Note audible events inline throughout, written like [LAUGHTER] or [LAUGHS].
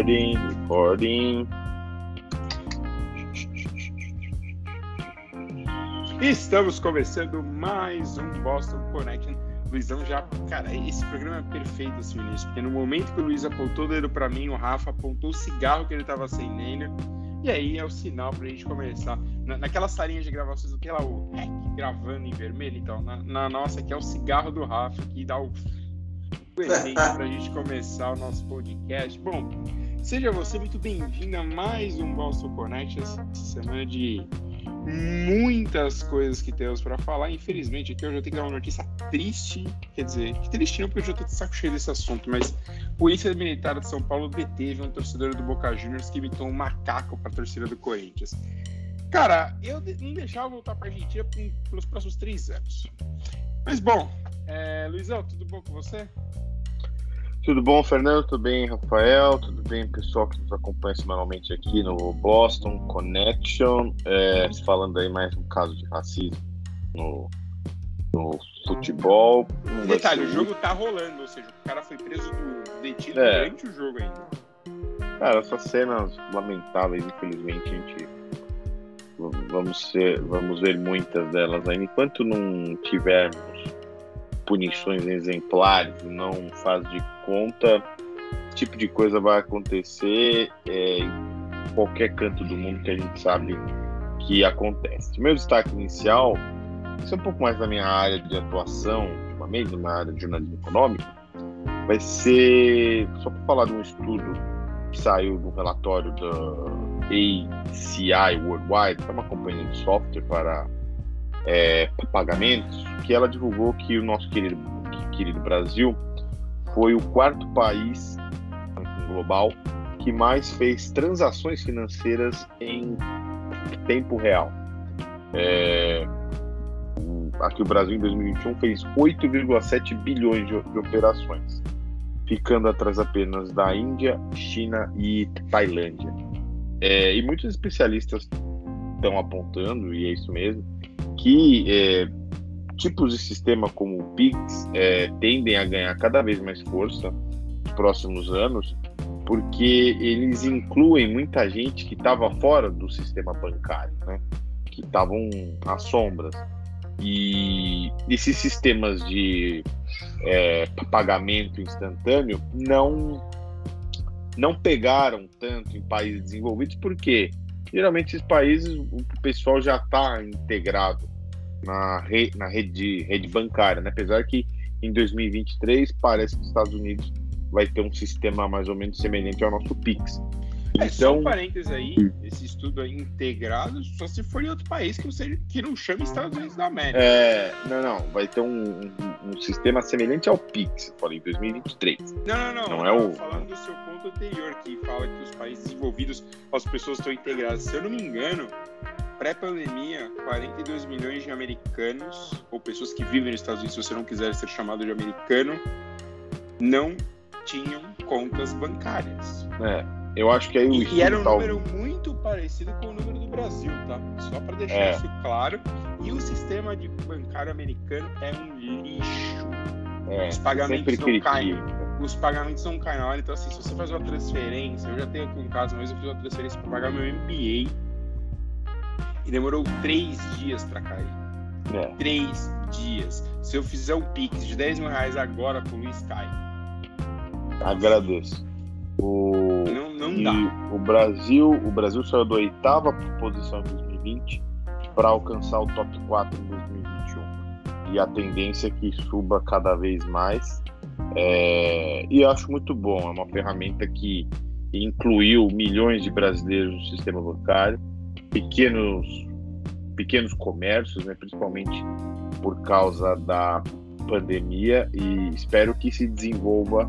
Recording, recording. Estamos começando mais um Boston Connection. Luizão já. Cara, esse programa é perfeito assim, início, porque no momento que o Luiz apontou o dedo pra mim, o Rafa apontou o cigarro que ele tava acendendo. E aí é o sinal pra gente começar. Na, naquela salinha de gravações, o que lá, o REC gravando em vermelho, então. Na, na nossa, que é o cigarro do Rafa, que dá o para a gente começar o nosso podcast. Bom, seja você muito bem-vindo a mais um Boston Connect, essa semana de muitas coisas que temos para falar. Infelizmente, aqui eu já tenho que dar uma notícia triste, quer dizer, que triste não, porque eu já tô de saco cheio desse assunto, mas Polícia Militar de São Paulo deteve um torcedor do Boca Juniors que imitou um macaco para a torcida do Corinthians. Cara, eu não deixava voltar para a Argentina pelos próximos três anos. Mas bom, é, Luizão, tudo bom com você? Tudo bom, Fernando? Tudo bem, Rafael? Tudo bem, pessoal que nos acompanha semanalmente aqui no Boston Connection, é, falando aí mais um caso de racismo no, no futebol. Detalhe, o jogo tá rolando, ou seja, o cara foi preso do detido é. durante o jogo ainda. Cara, essas cenas lamentáveis, infelizmente, a gente vamos, ser, vamos ver muitas delas ainda. Enquanto não tivermos punições exemplares, não faz de conta, esse tipo de coisa vai acontecer é, em qualquer canto do mundo que a gente sabe que acontece. Meu destaque inicial, isso é um pouco mais da minha área de atuação, ultimamente, na área de jornalismo econômico, vai ser, só para falar de um estudo que saiu do relatório da ACI Worldwide, que é uma companhia de software para é, pagamentos, que ela divulgou que o nosso querido, querido Brasil foi o quarto país global que mais fez transações financeiras em tempo real. É, aqui o Brasil em 2021 fez 8,7 bilhões de, de operações, ficando atrás apenas da Índia, China e Tailândia. É, e muitos especialistas estão apontando, e é isso mesmo, que é, tipos de sistema como o Pix é, tendem a ganhar cada vez mais força nos próximos anos, porque eles incluem muita gente que estava fora do sistema bancário, né? que estavam às sombras. E esses sistemas de é, pagamento instantâneo não não pegaram tanto em países desenvolvidos, porque geralmente esses países o pessoal já está integrado na, re, na rede, rede bancária, né? apesar que em 2023 parece que os Estados Unidos vai ter um sistema mais ou menos semelhante ao nosso Pix. É, então, só um parênteses aí, esse estudo aí integrado, só se for em outro país que, você, que não chama Estados Unidos da América. É, não, não, vai ter um, um, um sistema semelhante ao Pix, falei, em 2023. Não, não, não, não é o... falando do seu ponto anterior, que fala que os países desenvolvidos, as pessoas estão integradas. Se eu não me engano, pré-pandemia, 42 milhões de americanos, ou pessoas que vivem nos Estados Unidos, se você não quiser ser chamado de americano, não tinham contas bancárias. É, eu acho que aí o E, e era um número muito parecido com o número do Brasil, tá? Só para deixar é. isso claro. E o sistema de bancário americano é um lixo. É, Os pagamentos não caem. Os pagamentos não caem na hora. Então, assim, se você faz uma transferência, eu já tenho aqui um caso, mas eu fiz uma transferência para pagar meu MBA e demorou três dias para cair. É. Três dias. Se eu fizer um Pix de 10 mil reais agora pro Luiz, cai. Agradeço. O... Não, não dá. O Brasil, o Brasil saiu da oitava posição em 2020 para alcançar o top 4 em 2021. E a tendência é que suba cada vez mais. É... E eu acho muito bom. É uma ferramenta que incluiu milhões de brasileiros no sistema bancário pequenos, pequenos comércios, né, principalmente por causa da pandemia, e espero que se desenvolva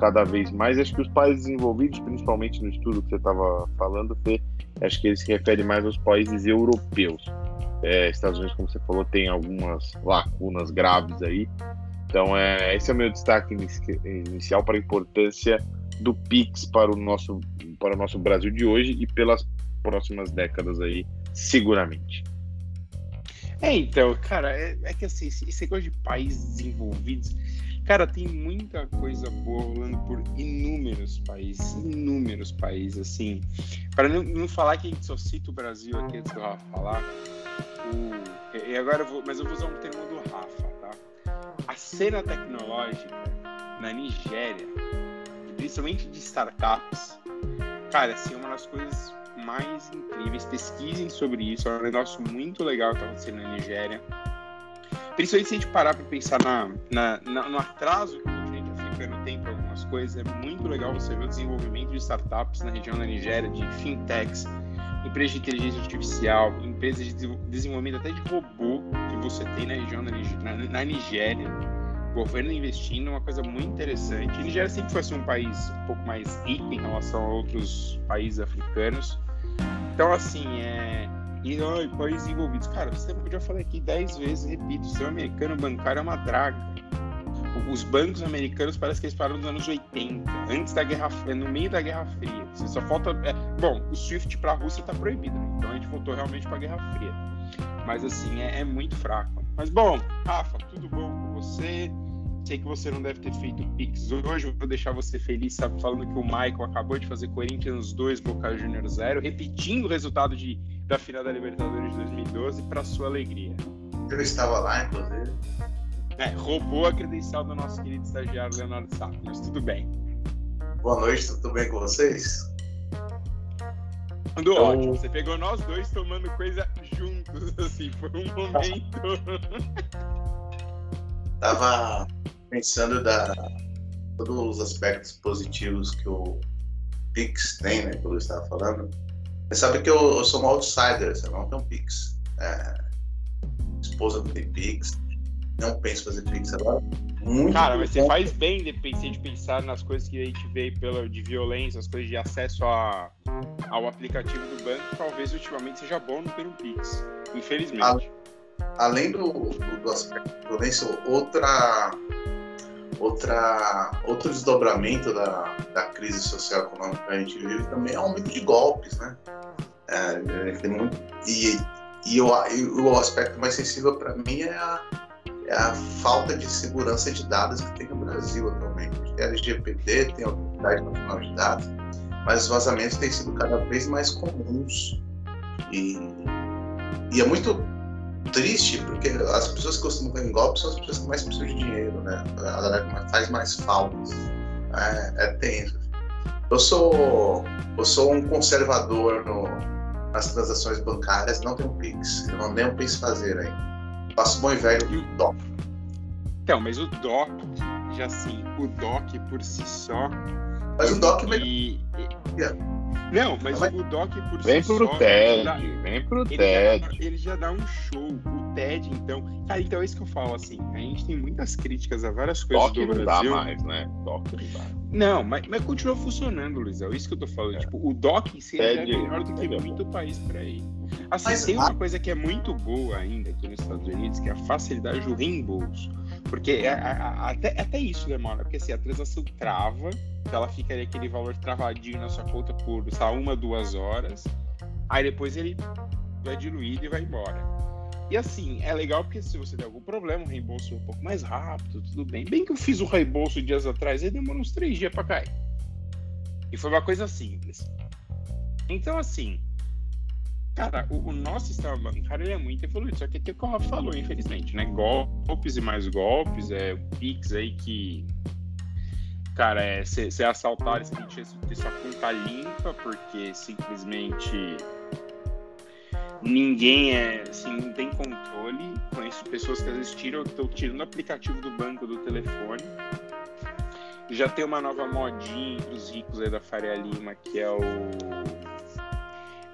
cada vez mais. Acho que os países desenvolvidos, principalmente no estudo que você estava falando, Fê, acho que ele se refere mais aos países europeus. É, Estados Unidos, como você falou, tem algumas lacunas graves aí. Então, é, esse é o meu destaque inicial para a importância do Pix para o nosso, para o nosso Brasil de hoje e pelas próximas décadas aí, seguramente. É, então, cara, é, é que assim, esse negócio de países desenvolvidos, Cara, tem muita coisa boa rolando por inúmeros países, inúmeros países, assim. Para não, não, falar que a gente só cita o Brasil aqui antes do Rafa falar, o, e agora eu vou, mas eu vou usar um termo do Rafa, tá? A cena tecnológica na Nigéria, principalmente de startups, cara, assim, é uma das coisas mais incríveis. Pesquisem sobre isso, é um negócio muito legal que está acontecendo na Nigéria. Principalmente se a gente parar para pensar na, na, na, no atraso que o continente africano tem para algumas coisas, é muito legal você ver o desenvolvimento de startups na região da Nigéria, de fintechs, empresas de inteligência artificial, empresas de desenvolvimento até de robô que você tem na região da na, na Nigéria. O governo investindo é uma coisa muito interessante. A Nigéria sempre foi assim, um país um pouco mais rico em relação a outros países africanos. Então, assim, é. E, ai, países envolvidos. Cara, você já falei aqui dez vezes, repito, o sistema americano bancário é uma draga. Os bancos americanos parece que eles pararam nos anos 80, antes da Guerra Fria, no meio da Guerra Fria. Assim, só falta. É, bom, o SWIFT para a Rússia está proibido, né? então a gente voltou realmente para a Guerra Fria. Mas assim, é, é muito fraco. Mas bom, Rafa, tudo bom com você? Sei que você não deve ter feito Pix hoje, vou deixar você feliz, sabe, falando que o Michael acabou de fazer Corinthians 2, Boca Juniors 0, repetindo o resultado de, da final da Libertadores de 2012 para sua alegria. Eu estava lá, inclusive. É, roubou a credencial do nosso querido estagiário Leonardo Sá, mas tudo bem. Boa noite, tudo bem com vocês? Tudo então... ótimo. Você pegou nós dois tomando coisa juntos, assim, foi um momento. Tava pensando da todos os aspectos positivos que o Pix tem, né? Que eu estava falando. Você sabe que eu, eu, sou um outsider, eu não tenho Pix. É, esposa não tem Pix, não penso fazer Pix agora. Muito Cara, mas você faz bem de, de pensar nas coisas que a gente vê pela, de violência, as coisas de acesso a, ao aplicativo do banco. Talvez ultimamente seja bom não ter um Pix, infelizmente além do, do, do aspecto de violência, outra, outra, outro desdobramento da, da crise social econômica que a gente vive também é o aumento de golpes, né? É, tem muito, e, e, o, e o aspecto mais sensível para mim é a, é a falta de segurança de dados que tem no Brasil atualmente. Tem a LGPD, tem a Autoridade Nacional de Dados, mas os vazamentos têm sido cada vez mais comuns. E, e é muito triste, porque as pessoas que costumam cair em golpe são as pessoas que mais precisam de dinheiro, né? A galera que faz mais faltas. É, é tenso. Eu sou, eu sou um conservador no, nas transações bancárias, não tenho Pix. Eu não tenho Pix fazer ainda. Faço bom e velho DOC. Então, mas o DOC, já assim, o DOC por si só. Mas o DOC. E, e, não, mas vai... o Doc por vem si pro só, TED, dá... vem pro ele TED. Já, ele já dá um show. O TED, então. Cara, então é isso que eu falo, assim. A gente tem muitas críticas a várias coisas Doc do não Brasil. dá mais, né? Doc não dá. Não, mas, mas continua funcionando, Luiz. É isso que eu tô falando. É. Tipo, o Doc em si TED, é melhor do que é muito país para ir. Assim, mas, tem uma coisa que é muito boa ainda aqui nos Estados Unidos, que é a facilidade do reembolso. Porque é, até, até isso demora, porque assim, a transação trava, ela fica aquele valor travadinho na sua conta por, lá, uma, duas horas, aí depois ele vai diluído e vai embora. E assim, é legal porque se você tem algum problema, o reembolso é um pouco mais rápido, tudo bem. Bem que eu fiz o reembolso dias atrás, aí demorou uns três dias para cair. E foi uma coisa simples. Então, assim, Cara, o, o, nosso sistema bancário é muito evoluído, só que tem o que o Rafa falou, infelizmente, né? Golpes e mais golpes, é o Pix aí que. Cara, é ser assaltado, você tem de ter sua conta limpa, porque simplesmente ninguém é, assim, não tem controle. Conheço pessoas que às vezes tiram, estão tirando o aplicativo do banco do telefone. Já tem uma nova modinha entre os ricos aí da Faria Lima, que é o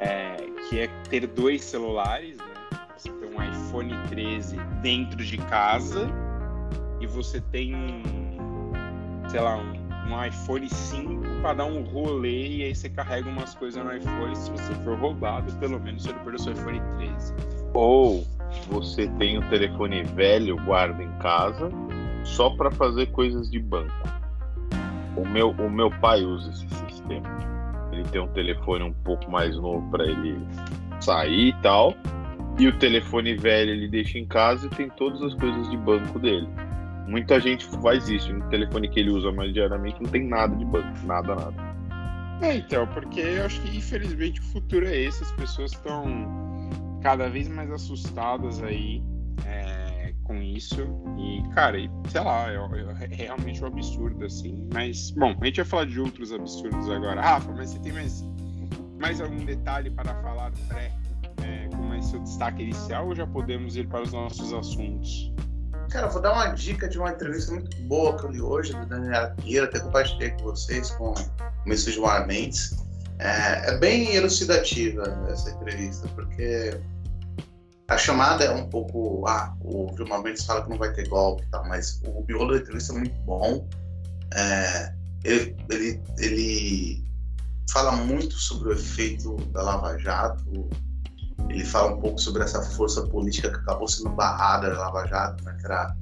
é, que é ter dois celulares, né? Você tem um iPhone 13 dentro de casa e você tem um, sei lá, um, um iPhone 5 para dar um rolê e aí você carrega umas coisas no iPhone. Se você for roubado, pelo menos você não perdeu seu iPhone 13. Ou você tem um telefone velho, guarda em casa, só para fazer coisas de banco. O meu, o meu pai usa esse sistema ele tem um telefone um pouco mais novo para ele sair e tal. E o telefone velho ele deixa em casa e tem todas as coisas de banco dele. Muita gente faz isso. No telefone que ele usa mais diariamente não tem nada de banco, nada, nada. É, então, porque eu acho que infelizmente o futuro é esse. As pessoas estão cada vez mais assustadas aí é, com isso. E, cara, e, sei lá, é, é, realmente um absurdo, assim. Mas, bom, a gente vai falar de outros absurdos agora. Rafa, mas você tem mais, mais algum detalhe para falar pré? É, como é seu destaque inicial ou já podemos ir para os nossos assuntos? Cara, vou dar uma dica de uma entrevista muito boa que eu li hoje, do Daniel Pinheiro, até compartilhei com vocês, com o Messias Gilmar Mendes. É, é, bem elucidativa essa entrevista, porque a chamada é um pouco. Ah, o Gilmar Mendes fala que não vai ter golpe e tal, mas o miolo da entrevista é muito bom. É, ele, ele, ele fala muito sobre o efeito da Lava Jato, ele fala um pouco sobre essa força política que acabou sendo barrada da Lava Jato, né, que era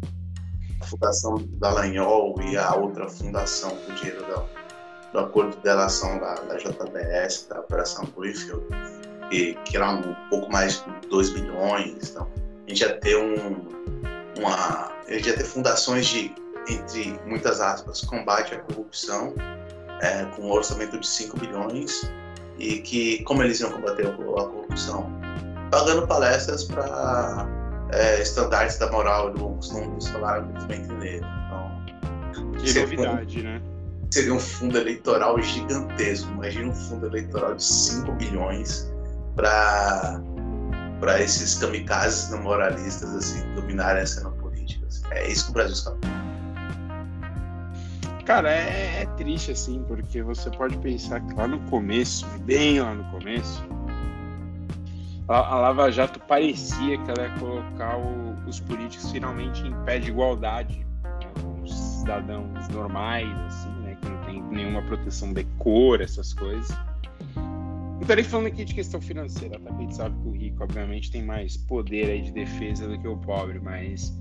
a fundação da Lanhol e a outra fundação com dinheiro do, do acordo de delação da, da JBS, da Operação Bluefield, que, que era um pouco mais de 2 bilhões. Então, a gente ia ter um, uma. A gente ia ter fundações de, entre muitas aspas, combate à corrupção, é, com um orçamento de 5 bilhões, e que, como eles iam combater a corrupção? pagando palestras para é, estandartes da moral e do bom costume dos salários bem entender. Então, que novidade, né? Seria um fundo eleitoral gigantesco. Imagina um fundo eleitoral de 5 bilhões para para esses kamikazes não moralistas assim, dominarem a cena política. Assim. É isso que o Brasil está Cara, é, é, triste assim, porque você pode pensar que lá no começo, bem lá no começo, a, a Lava Jato parecia que ela ia colocar o, os políticos finalmente em pé de igualdade né, com os cidadãos normais, assim, né, que não tem nenhuma proteção de cor, essas coisas. Não estarei falando aqui de questão financeira, tá? A gente sabe que o rico, obviamente, tem mais poder aí de defesa do que o pobre, mas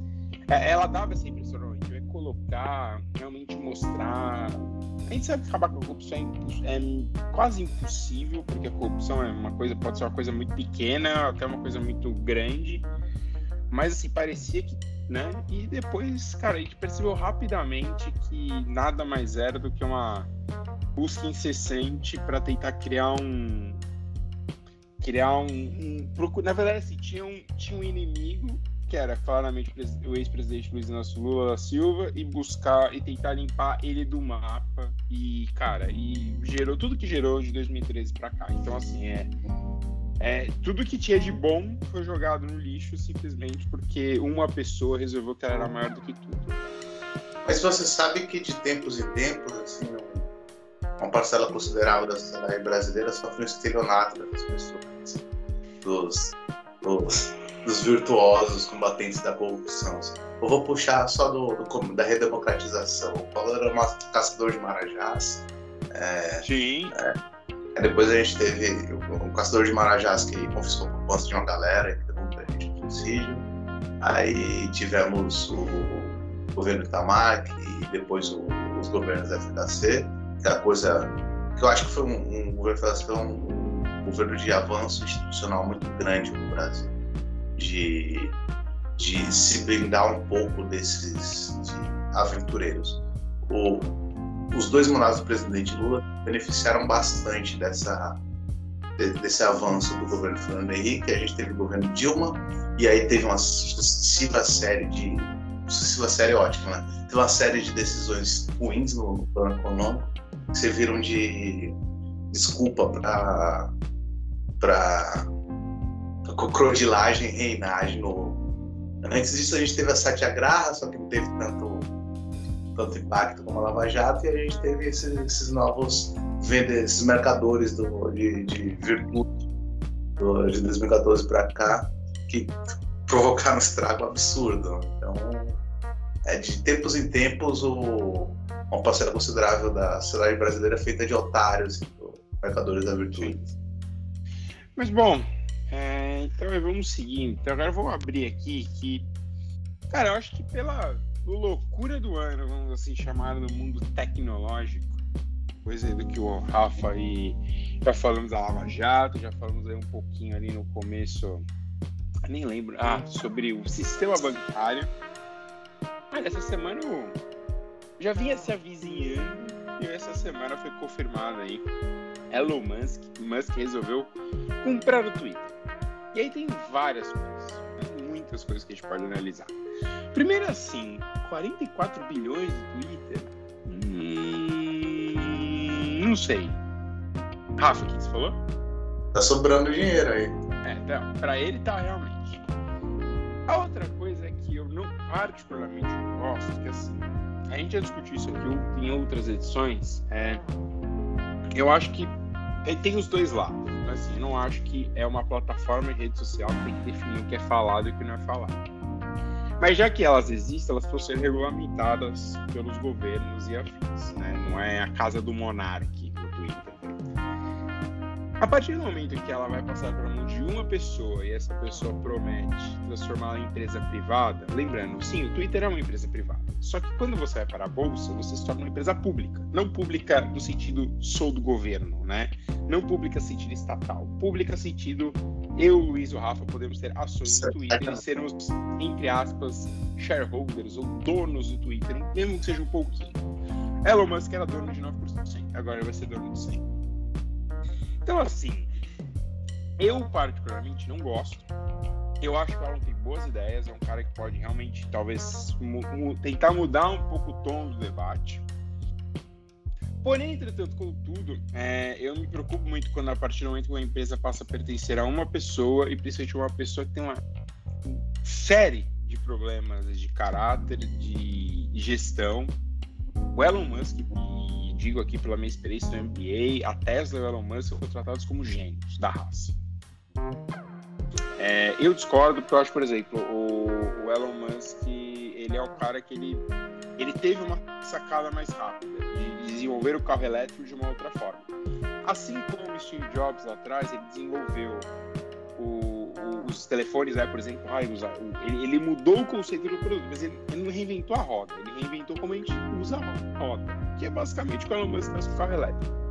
é, ela dava essa impressão, a gente vai colocar, realmente mostrar a gente sabe que acabar com a corrupção é, é, quase impossível, porque a corrupção é uma coisa, pode ser uma coisa muito pequena, até uma coisa muito grande. Mas assim, parecia que, né? E depois, cara, a gente percebeu rapidamente que nada mais era do que uma busca incessante para tentar criar um criar um, um, na verdade assim, tinha um, tinha um inimigo que era claramente o ex-presidente Luiz Inácio Lula Silva e buscar e tentar limpar ele do mapa. E cara e gerou tudo que gerou de 2013 para cá. Então assim é, é tudo que tinha de bom foi jogado no lixo simplesmente porque uma pessoa resolveu que ela era maior do que tudo. Mas você sabe que de tempos em tempos assim uma parcela considerável da sociedade brasileira sofre um estelionato das pessoas dos, dos dos virtuosos combatentes da corrupção. Eu vou puxar só do, do da redemocratização. O Paulo era um caçador de marajás. É, Sim. É, depois a gente teve um caçador de marajás que confiscou a proposta de uma galera que levou pra gente suicídio. Aí tivemos o, governo Itamar e depois o, os governos FHC, que é a coisa que eu acho que foi um, um governo FHC foi um, governo de avanço institucional muito grande no Brasil de, de se blindar um pouco desses de aventureiros. O, os dois mandatos do presidente Lula beneficiaram bastante dessa, desse avanço do governo Fernando Henrique. A gente teve o governo Dilma e aí teve uma sucessiva série de sucessiva série ótima, né? Teve uma série de decisões ruins no plano econômico que serviram de desculpa para para crocodilagem novo. Antes disso a gente teve a Satyagraha, só que não teve tanto, tanto impacto como a Lava Jato, e a gente teve esses, esses novos esses mercadores do, de, de virtude de 2014 para cá, que provocaram um estrago absurdo. Então, é, de tempos em tempos, o, uma parcela considerável da sociedade brasileira é feita de otários, mercadores da virtude. Mas, bom, é, então vamos seguir. Então agora vamos abrir aqui que, cara, eu acho que pela loucura do ano, vamos assim chamar no mundo tecnológico, coisa do que o Rafa e já falamos da Lava Jato, já falamos aí um pouquinho ali no começo, nem lembro, ah, sobre o sistema bancário. Olha, essa semana eu já vinha se avizinhando e essa semana foi confirmado aí. Elon Musk, Musk resolveu comprar o Twitter. E aí tem várias coisas, muitas coisas que a gente pode analisar. Primeiro assim, 44 bilhões de Twitter? Hum, não sei. Rafa, o que você falou? Tá sobrando dinheiro aí. É, então, pra ele tá realmente. A outra coisa é que eu não particularmente gosto, que assim, a gente já discutiu isso aqui em outras edições, é, eu acho que tem os dois lados. Assim, não acho que é uma plataforma de rede social que tem que definir o que é falado e o que não é falado. Mas já que elas existem, elas precisam ser regulamentadas pelos governos e afins. Né? Não é a casa do monarca no Twitter. A partir do momento que ela vai passar para mão de uma pessoa e essa pessoa promete transformá-la em empresa privada, lembrando, sim, o Twitter é uma empresa privada. Só que quando você vai para a bolsa, você se torna uma empresa pública. Não pública no sentido sou do governo, né? Não pública no sentido estatal. Pública no sentido eu, Luiz e o Rafa podemos ter ações no Twitter e sermos, entre aspas, shareholders ou donos do Twitter, mesmo que seja um pouquinho. Elon Musk era dono de 9%, agora vai ser dono de 100%. Então, assim, eu particularmente não gosto. Eu acho que o Alan tem boas ideias, é um cara que pode realmente, talvez, mu tentar mudar um pouco o tom do debate. Porém, entretanto, contudo, é, eu me preocupo muito quando, a partir do momento que uma empresa passa a pertencer a uma pessoa, e principalmente uma pessoa que tem uma série de problemas de caráter, de gestão. O Elon Musk, digo aqui pela minha experiência no MBA, a Tesla e o Elon Musk são tratados como gênios da raça. É, eu discordo porque eu acho, por exemplo, o, o, Elon Musk, ele é o cara que ele, ele teve uma sacada mais rápida de desenvolver o carro elétrico de uma outra forma. Assim como o Steve Jobs lá atrás, ele desenvolveu o, o, os telefones, né, por exemplo, ele, ele, mudou o conceito do produto, mas ele, ele, não reinventou a roda, ele reinventou como a gente usa a roda, que é basicamente o que Elon Musk faz com o carro elétrico.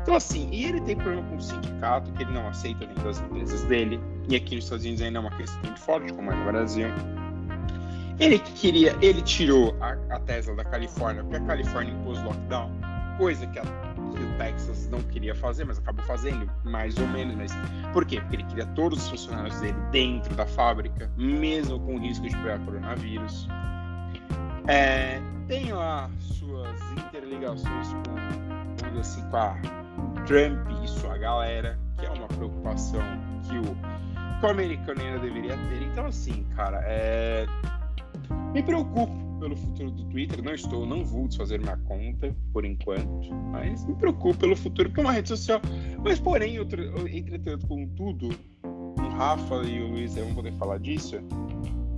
Então, assim, e ele tem problema com o sindicato, que ele não aceita dentro das empresas dele, e aqui nos Estados Unidos ainda é uma questão muito forte, como é no Brasil. Ele queria, ele tirou a, a Tesla da Califórnia, porque a Califórnia impôs lockdown, coisa que a que o Texas não queria fazer, mas acabou fazendo, mais ou menos. Mas por quê? Porque ele queria todos os funcionários dele dentro da fábrica, mesmo com o risco de pegar coronavírus. É, tem lá suas interligações com, assim, com a Trump e sua galera, que é uma preocupação que o, que o americano deveria ter. Então, assim, cara, é, me preocupo pelo futuro do Twitter. Não estou, não vou desfazer minha conta por enquanto, mas me preocupo pelo futuro, porque é uma rede social. Mas, porém, outro, entretanto, contudo, o Rafa e o Luiz vão poder falar disso.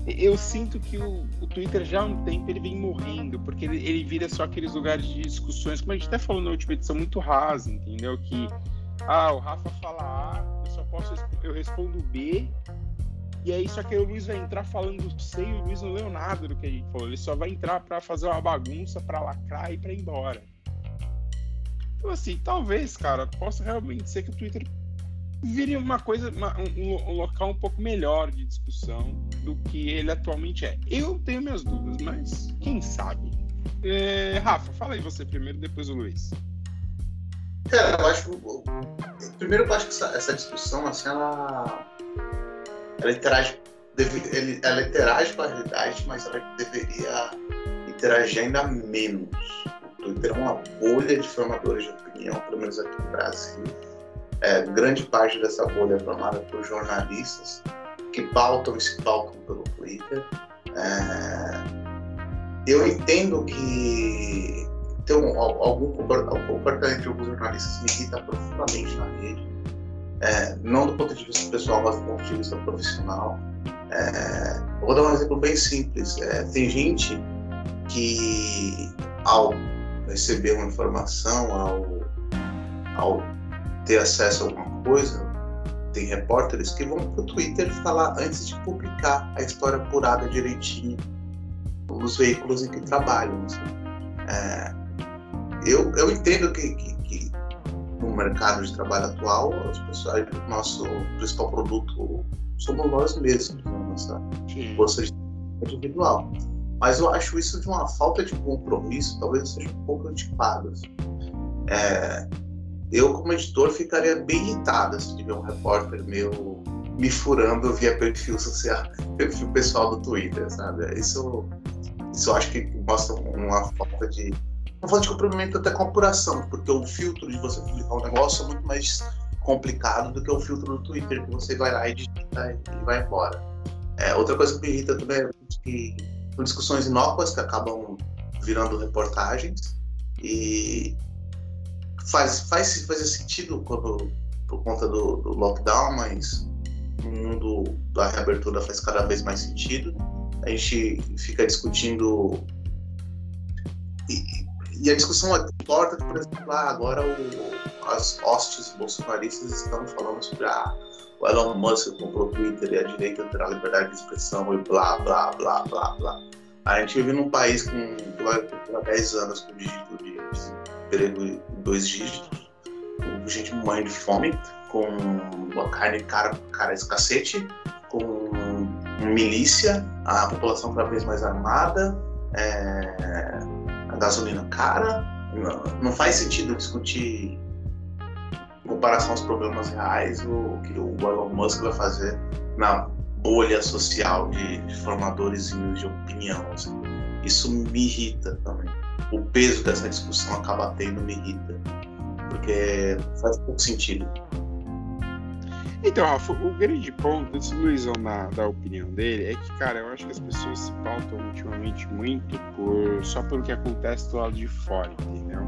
Eu sinto que o, o, Twitter já há um tempo ele vem morrendo, porque ele, ele vira só aqueles lugares de discussões, como a gente até falou na última edição, muito rasa, entendeu? Que ah, o Rafa fala A, eu só posso eu respondo B, e aí, só que o Luiz vai entrar falando C e o Luiz não leu nada do que a gente falou. Ele só vai entrar para fazer uma bagunça, para lacrar e para ir embora. Então, assim, talvez, cara, possa realmente ser que o Twitter vire uma coisa, uma, um, um, local um pouco melhor de discussão do que ele atualmente é. Eu tenho minhas dúvidas, mas quem sabe? É, Rafa, fala aí você primeiro, depois o Luiz. Cara, eu acho. Primeiro, eu acho que essa, essa discussão, assim, ela ela interage, deve, ela interage com a realidade, mas ela deveria interagir ainda menos. O Twitter é uma bolha de formadores de opinião, pelo menos aqui no Brasil. É, grande parte dessa bolha é formada por jornalistas que pautam e se pautam pelo Twitter. É, eu entendo que tem um, algum comportamento de alguns jornalistas me irrita profundamente na rede é, não do ponto de vista pessoal, mas do ponto de vista profissional. É, vou dar um exemplo bem simples. É, tem gente que, ao receber uma informação, ao, ao ter acesso a alguma coisa, tem repórteres que vão para o Twitter falar antes de publicar a história apurada direitinho nos veículos em que trabalham. Assim. É, eu, eu entendo que, que, que no mercado de trabalho atual, as pessoas, nosso principal produto somos nós mesmos, né? nossa Sim. força individual. mas eu acho isso de uma falta de compromisso, talvez seja um pouco antiquado. Assim. É, eu, como editor, ficaria bem irritado se tiver um repórter meu me furando via perfil social, [LAUGHS] perfil pessoal do Twitter, sabe? Isso, isso acho que mostra uma falta de uma falta de comprometimento até com a apuração, porque o filtro de você publicar um negócio é muito mais complicado do que o filtro do Twitter, que você vai lá e digita e vai embora. É, outra coisa que me irrita também é que são discussões inócuas que acabam virando reportagens e faz, faz, faz sentido por conta do, do lockdown, mas no mundo da reabertura faz cada vez mais sentido. A gente fica discutindo e, e a discussão é torta por exemplo, ah, agora o, as hostes bolsonaristas estão falando sobre ah, o Elon Musk comprou o Twitter e a direita terá liberdade de expressão e blá, blá, blá, blá, blá. A gente vive num país com, por 10 anos com dígito de em dois dígitos, gente morrendo de fome, com uma carne cara, cara esse cacete, com milícia, a população cada vez mais armada, é, a gasolina cara. Não, não faz sentido discutir em comparação aos problemas reais o que o Elon Musk vai fazer na bolha social de, de formadores de opinião. Assim. Isso me irrita também. O peso dessa discussão acaba tendo me irrita, porque faz pouco sentido. Então, Rafa, o grande ponto, esse Luizão na, da opinião dele, é que, cara, eu acho que as pessoas se pautam ultimamente muito por só pelo que acontece do lado de fora, entendeu?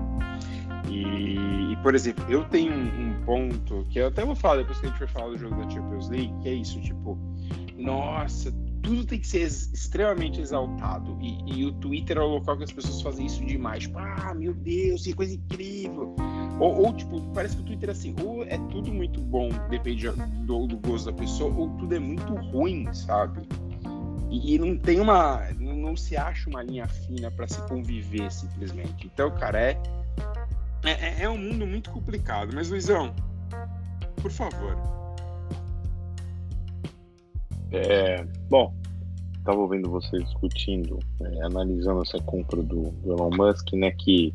E, e por exemplo, eu tenho um, um, ponto que eu até vou falar depois que a gente vai falar do jogo da Champions League, que é isso, tipo, nossa, tudo tem que ser extremamente exaltado. E, e, o Twitter é o local que as pessoas fazem isso demais. Tipo, ah, meu Deus, que coisa incrível. Ou, ou, tipo, parece que o Twitter é assim, ou é tudo muito bom, depende do, do gosto da pessoa, ou tudo é muito ruim, sabe? E, e não tem uma. Não, não, se acha uma linha fina para se conviver simplesmente. Então, cara, é, é, é um mundo muito complicado. Mas, Luizão, por favor, é, bom, estava ouvindo vocês discutindo, é, analisando essa compra do, do, Elon Musk, né, que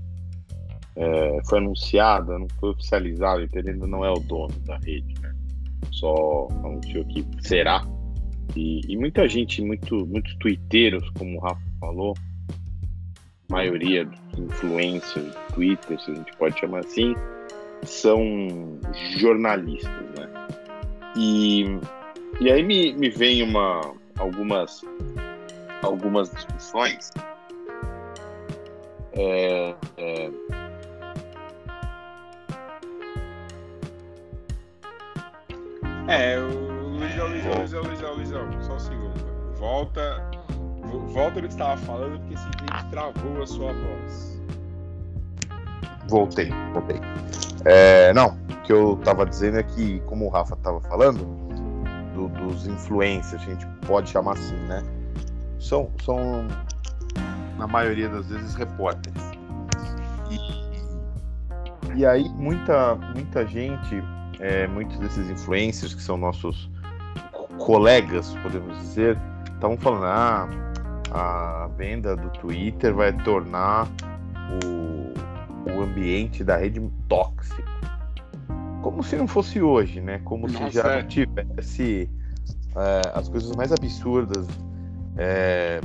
é, foi anunciada, não foi oficializada, ele ainda não é o dono da rede, né? Só anunciou que será. E, e muita gente, muito, muitos twitteiros, como o Rafa falou, maioria dos influencers, Twitter, se a gente pode chamar assim, são jornalistas, né? E e aí me, me vem uma, algumas, algumas discussões. É, é... É, o Luizão, Luizão, Luizão, Luizão, Luizão, só um segundo. Volta, volta no que estava falando, porque simplesmente travou a sua voz. Voltei, voltei. É, não, o que eu estava dizendo é que, como o Rafa estava falando, do, dos influencers, a gente pode chamar assim, né? São, são na maioria das vezes repórteres. E, e aí muita, muita gente, é, muitos desses influencers que são nossos colegas, podemos dizer, estavam falando, ah, a venda do Twitter vai tornar o, o ambiente da rede tóxico como se não fosse hoje, né? Como Nossa, se já é. tivesse é, as coisas mais absurdas é,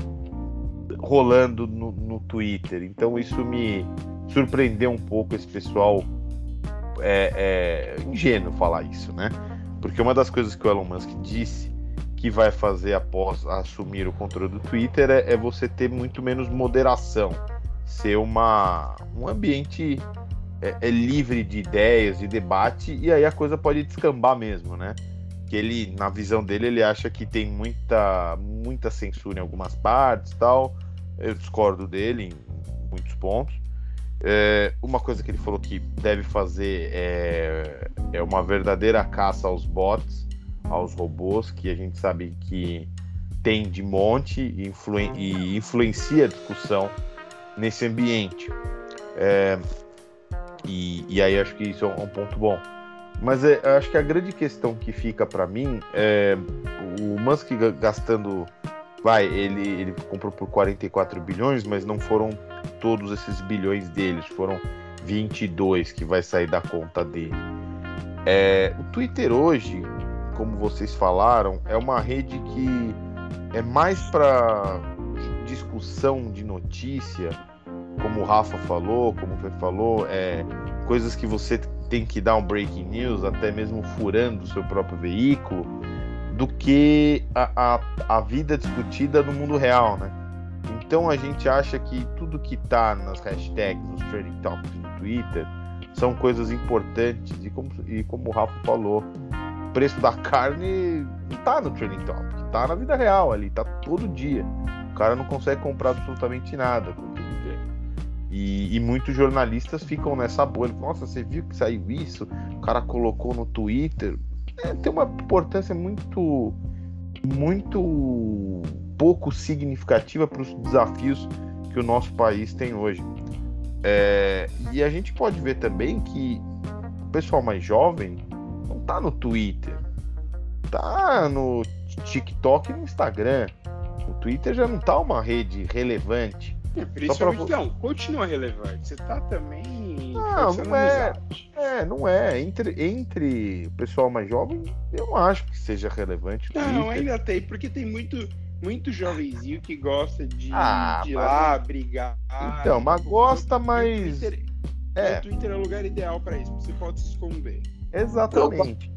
rolando no, no, Twitter. Então isso me surpreendeu um pouco esse pessoal é, é, ingênuo falar isso, né? Porque uma das coisas que o Elon Musk disse que vai fazer após assumir o controle do Twitter é, é você ter muito menos moderação, ser uma, um ambiente é, é, livre de ideias, de debate, e aí a coisa pode descambar mesmo, né? Que ele, na visão dele, ele acha que tem muita, muita censura em algumas partes tal. Eu discordo dele em muitos pontos. É, uma coisa que ele falou que deve fazer é, é uma verdadeira caça aos bots, aos robôs, que a gente sabe que tem de monte e, influen e influencia a discussão nesse ambiente. É, e, e aí acho que isso é um ponto bom. Mas é, acho que a grande questão que fica para mim é o Musk gastando vai, ele, ele comprou por 44 bilhões, mas não foram todos esses bilhões deles, foram 22 que vai sair da conta dele. É, o Twitter hoje, como vocês falaram, é uma rede que é mais para discussão de notícia, como o Rafa falou, como o Fê falou, é, coisas que você tem que dar um breaking news, até mesmo furando o seu próprio veículo, do que a, a, a vida discutida no mundo real, né? Então a gente acha que tudo que tá nas hashtags, nos trending topics no Twitter, são coisas importantes e como, e como o Rafa falou, o preço da carne não tá no trending topic, tá na vida real ali, tá todo dia. O cara não consegue comprar absolutamente nada com E, e muitos jornalistas ficam nessa bolha. Nossa, você viu que saiu isso? O cara colocou no Twitter. É, tem uma importância muito, muito pouco significativa para os desafios que o nosso país tem hoje. É, e a gente pode ver também que o pessoal mais jovem não tá no Twitter, tá no TikTok e no Instagram. O Twitter já não tá uma rede relevante. É, principalmente pra... não, continua relevante. Você tá também. Não, não é. É, não é. Entre, entre o pessoal mais jovem, eu não acho que seja relevante. Não, ainda tem, porque tem muito muito jovenzinho que gosta de, ah, de ir lá brigar. Então, mas gosta, mas. O Twitter, é. o Twitter é o lugar ideal para isso, você pode se esconder. Exatamente.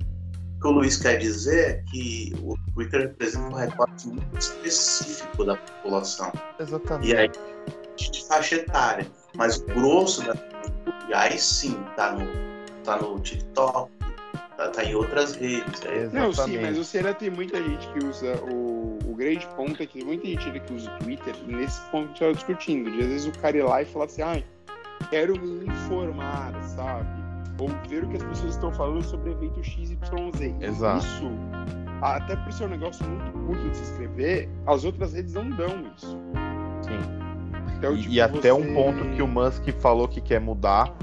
O que o Luiz quer dizer é que o Twitter representa um recorte muito específico da população. Exatamente. E aí, de faixa etária. Mas o grosso da aí sim, tá no, tá no TikTok, tá, tá em outras redes. É. Não, sim, mas você ainda tem muita gente que usa o, o grande ponto é que muita gente ainda que usa o Twitter nesse ponto que eu discutindo. De às vezes o cara ir lá e falar assim, ai, quero me informar, sabe? Ou ver o que as pessoas estão falando sobre evento XYZ. Exato. Isso, até por ser um negócio muito curto de se escrever, as outras redes não dão isso. Sim. Então, e, tipo, e até você... um ponto que o Musk falou que quer mudar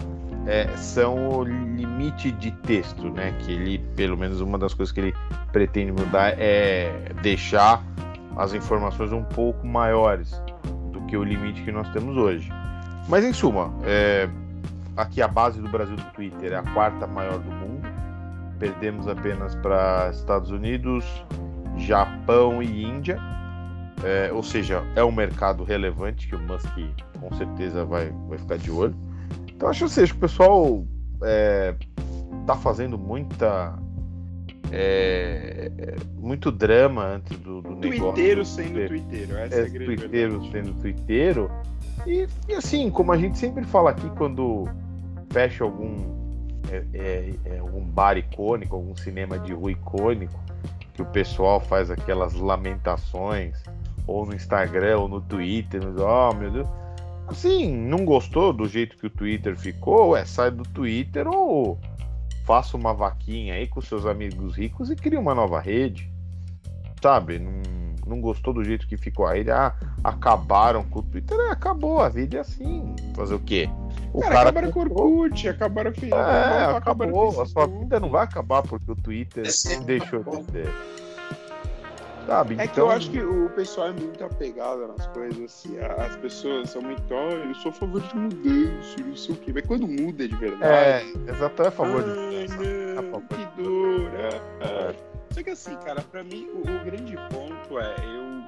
é, são o limite de texto, né? Que ele, pelo menos uma das coisas que ele pretende mudar é deixar as informações um pouco maiores do que o limite que nós temos hoje. Mas em suma, é, aqui a base do Brasil do Twitter é a quarta maior do mundo. Perdemos apenas para Estados Unidos, Japão e Índia. É, ou seja, é um mercado relevante que o Musk com certeza vai, vai ficar de olho. Então acho que o pessoal é, tá fazendo muita. É, muito drama antes do, do negócio. Tuiteiro sendo tuiteiro, essa é, é Tuiteiro sendo tuiteiro. E, e, assim, como a gente sempre fala aqui quando fecha algum, é, é, é, bar icônico, algum cinema de rua icônico, que o pessoal faz aquelas lamentações, ou no Instagram, ou no Twitter, oh meu Deus Assim, não gostou do jeito que o Twitter ficou? É, sai do Twitter ou faça uma vaquinha aí com seus amigos ricos e cria uma nova rede. Sabe? Não, não gostou do jeito que ficou aí? Ah, acabaram com o Twitter. É, acabou, a vida é assim. Fazer o quê? O cara, cara acabaram com o Orkut, acabaram com É, acabou. A sua vida não vai acabar porque o Twitter deixou de ser. Sabe? É então... que eu acho que o pessoal é muito apegado nas coisas, assim. As pessoas são muito, ó, oh, eu sou a favor de mudança, não sei o quê. Mas quando muda de verdade. É, exato, é a favor de mudança. Não, que dura. É. Só que assim, cara, pra mim o, o, grande ponto é eu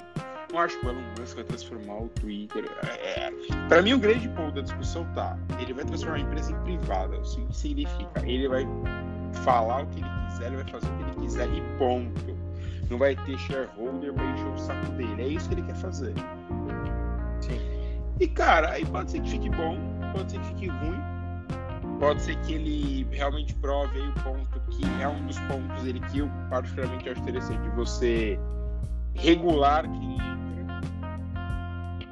não acho que o Elon Musk vai transformar o Twitter. É, pra mim o grande ponto da discussão tá. Ele vai transformar a empresa em privada. O que significa? Ele vai falar o que ele quiser, ele vai fazer o que ele quiser e ponto não vai ter shareholder pra encher o saco dele. É isso que ele quer fazer. Sim. E cara, aí pode ser que fique bom, pode ser que fique ruim, pode ser que ele realmente prove aí o ponto que é um dos pontos dele que eu particularmente acho interessante, você regular quem entra.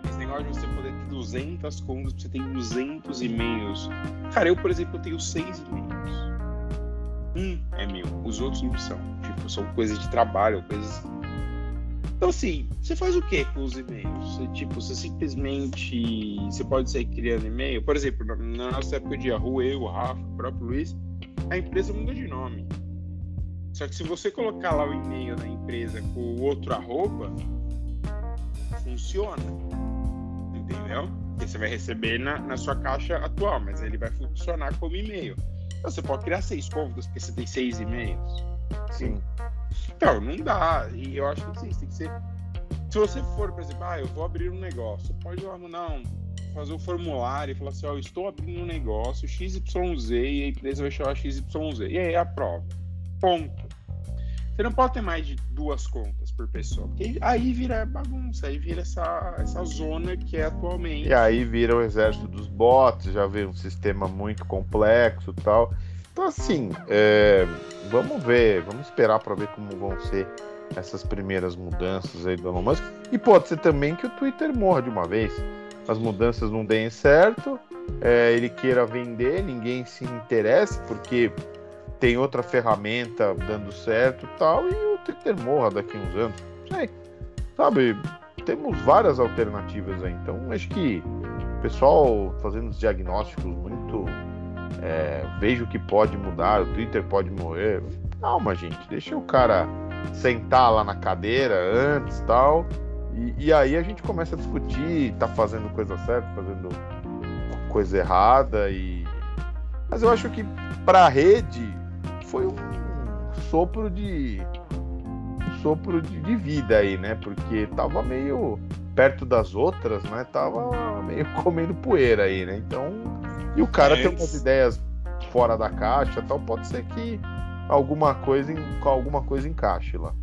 Esse negócio de você poder ter 200 contas, você tem 200 e-mails. Cara, eu, por exemplo, tenho 6 e-mails um é meu, os outros não são. Tipo, são coisas de trabalho, coisas. Então, assim, você faz o que com os e-mails? Você, tipo, você simplesmente. Você pode sair criando e-mail. Por exemplo, na nossa época de Yahoo, eu, o Rafa, o próprio Luiz, a empresa muda de nome. Só que se você colocar lá o e-mail da empresa com o outro arroba, funciona. Entendeu? Porque você vai receber na, na sua caixa atual, mas ele vai funcionar como e-mail. Então, você pode criar seis contas porque você tem seis e-mails. Sim. Então, não dá. E eu acho que sim, tem que ser. Se você for, por exemplo, ah, eu vou abrir um negócio, você pode lá, não, fazer um formulário e falar assim, ó, eu estou abrindo um negócio XYZ e a empresa vai chamar XYZ. E aí aprova. Ponto. Você não pode ter mais de duas contas por pessoa, porque aí vira bagunça, aí vira essa, essa zona que é atualmente. E aí vira o exército dos bots, já vira um sistema muito complexo tal. Então, assim, é, vamos ver, vamos esperar para ver como vão ser essas primeiras mudanças aí do Elon Musk. E pode ser também que o Twitter morra de uma vez. As mudanças não deem certo, é, ele queira vender, ninguém se interesse, porque tem outra ferramenta dando certo e tal, e o Twitter morra daqui a uns anos. Sei. Sabe, temos várias alternativas aí. Então, acho que o pessoal fazendo os diagnósticos muito é, veja o que pode mudar, o Twitter pode morrer. Calma, gente, deixa o cara sentar lá na cadeira antes tal. E, e aí a gente começa a discutir, tá fazendo coisa certa, fazendo coisa errada. e Mas eu acho que para a rede foi um sopro de um sopro de, de, vida aí, né? Porque tava meio perto das outras, né? Tava meio [LAUGHS] comendo poeira aí, né? Então e o cara tem umas ideias fora da caixa, tal, pode ser que alguma coisa, alguma coisa encaixe lá.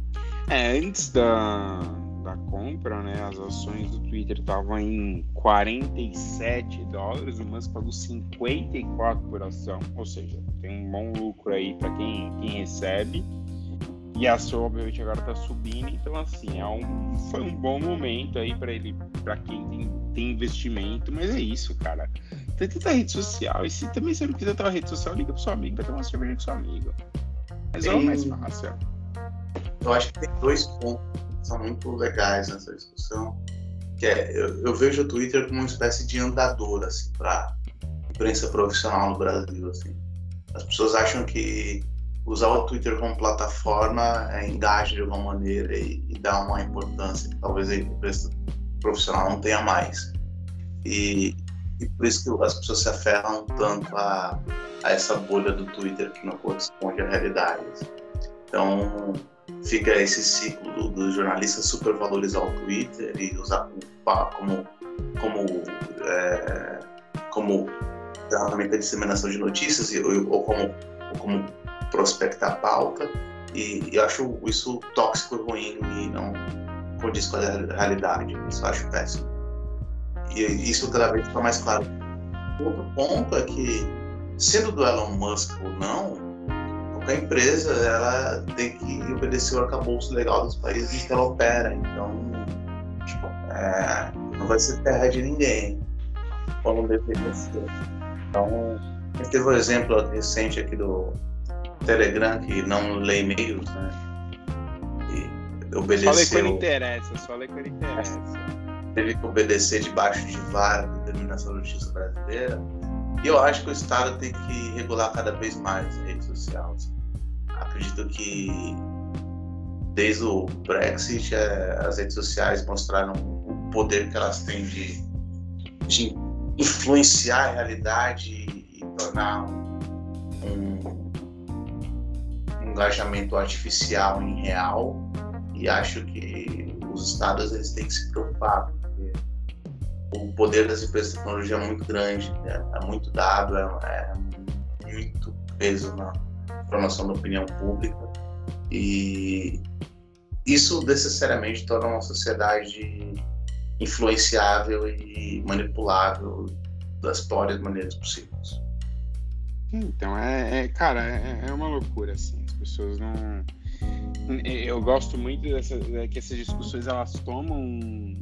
É, antes da, da compra, né, as ações do Twitter estavam em 47 dólares, o Musk pagou 54 por ação, ou seja, tem um bom lucro aí para quem, quem recebe. E a ação, obviamente, agora está subindo, então assim, é um, foi um bom momento aí para ele, para quem tem, tem investimento, mas é isso, cara. Tem tanta rede social. E se também você não quiser ter uma rede social, liga pro seu amigo, vai ter uma cerveja com seu amigo. Mas é o mais fácil. Eu acho que tem dois pontos são muito legais nessa discussão. Que é, eu, eu vejo o Twitter como uma espécie de andador, assim, para imprensa profissional no Brasil, assim. As pessoas acham que usar o Twitter como plataforma é, engaja de alguma maneira e, e dá uma importância que talvez a imprensa profissional não tenha mais. E, e por isso que as pessoas se aferram tanto a, a essa bolha do Twitter que não corresponde à realidade. Então, fica esse ciclo do, do jornalista supervalorizar o Twitter e usar como, como, é, como ferramenta de disseminação de notícias ou, ou, como, ou como prospectar pauta. E, eu acho isso tóxico e ruim e não condiz com a realidade. Isso eu acho péssimo. E isso cada vez fica mais claro. Outro ponto é que, sendo do Elon Musk ou não, qualquer empresa ela tem que obedecer o arcabouço legal dos países que ela opera. Então, tipo, é, não vai ser terra de ninguém. Quando dependecer. Então, a gente teve um exemplo recente aqui do Telegram que não lê e-mails, né? E obedeceu. Só lê quando interessa, só lê quando interessa teve que obedecer debaixo de vara a determinação da justiça brasileira. E eu acho que o Estado tem que regular cada vez mais as redes sociais. Acredito que desde o Brexit é, as redes sociais mostraram o poder que elas têm de, de influenciar a realidade e tornar um, um engajamento artificial em real. E acho que os estados eles têm que se preocupar o poder das empresas de tecnologia é muito grande, é, é muito dado, é, é, muito peso na formação da opinião pública e isso necessariamente torna uma sociedade influenciável e manipulável das piores maneiras possíveis. Então, é, é cara, é, é, uma loucura, assim, as pessoas não... Eu gosto muito dessa, que essas discussões, elas tomam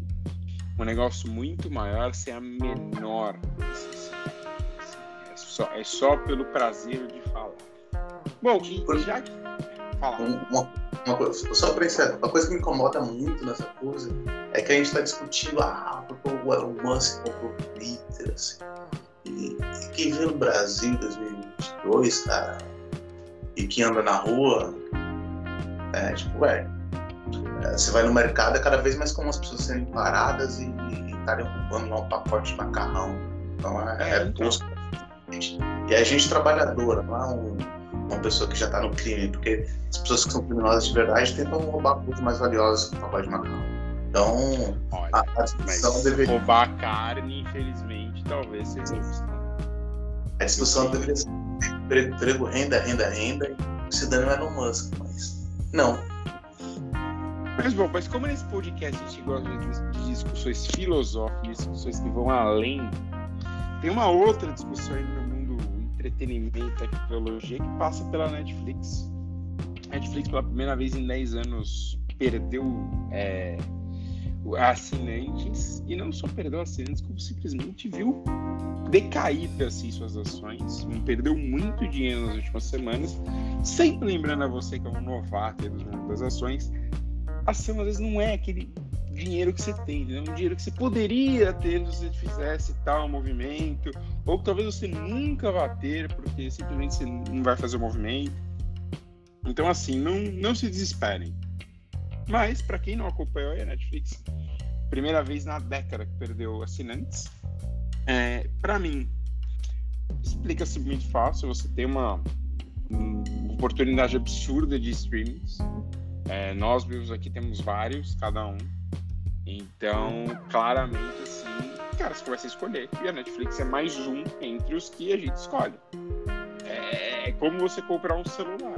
um negócio muito maior sem a menor é só, é só pelo prazer de falar. Bom, e já que. Fala. Uma, uma coisa, só para isso, uma coisa que me incomoda muito nessa coisa é que a gente está discutindo ah, o Elon Musk comprou o Twitter, assim. E, e quem vê no Brasil em 2022, cara, e que anda na rua, é tipo, velho, é, você vai no mercado, é cada vez mais comum as pessoas serem paradas e estarem ocupando lá um pacote de macarrão. Então é, é, é então. E a gente trabalhadora, não é um, uma pessoa que já está no crime, porque as pessoas que são criminosas de verdade tentam roubar coisas mais valiosas que o pacote de macarrão. Então, Olha, a, a discussão deveria. Roubar carne, infelizmente, talvez seja. A discussão deveria ser emprego, renda, renda, renda, e se dando é Elon Musk, mas não. Mas bom, mas como nesse podcast a gente gosta de discussões filosóficas, discussões que vão além, tem uma outra discussão aí no mundo entretenimento tecnologia que passa pela Netflix. Netflix, pela primeira vez em 10 anos, perdeu é, assinantes e não só perdeu assinantes, como simplesmente viu decair assim suas ações, perdeu muito dinheiro nas últimas semanas. Sempre lembrando a você que é um novato das ações, a ação às vezes não é aquele dinheiro que você tem, né? um dinheiro que você poderia ter se você fizesse tal movimento, ou que talvez você nunca vá ter porque simplesmente você não vai fazer o movimento. Então, assim, não, não se desesperem. Mas, para quem não acompanhou a Netflix, primeira vez na década que perdeu assinantes, é, para mim, explica-se muito fácil. Você tem uma, uma oportunidade absurda de streamings. É, nós mesmos aqui temos vários, cada um. Então, claramente, assim, cara, você começa a escolher. E a Netflix é mais um entre os que a gente escolhe. É, é como você comprar um celular.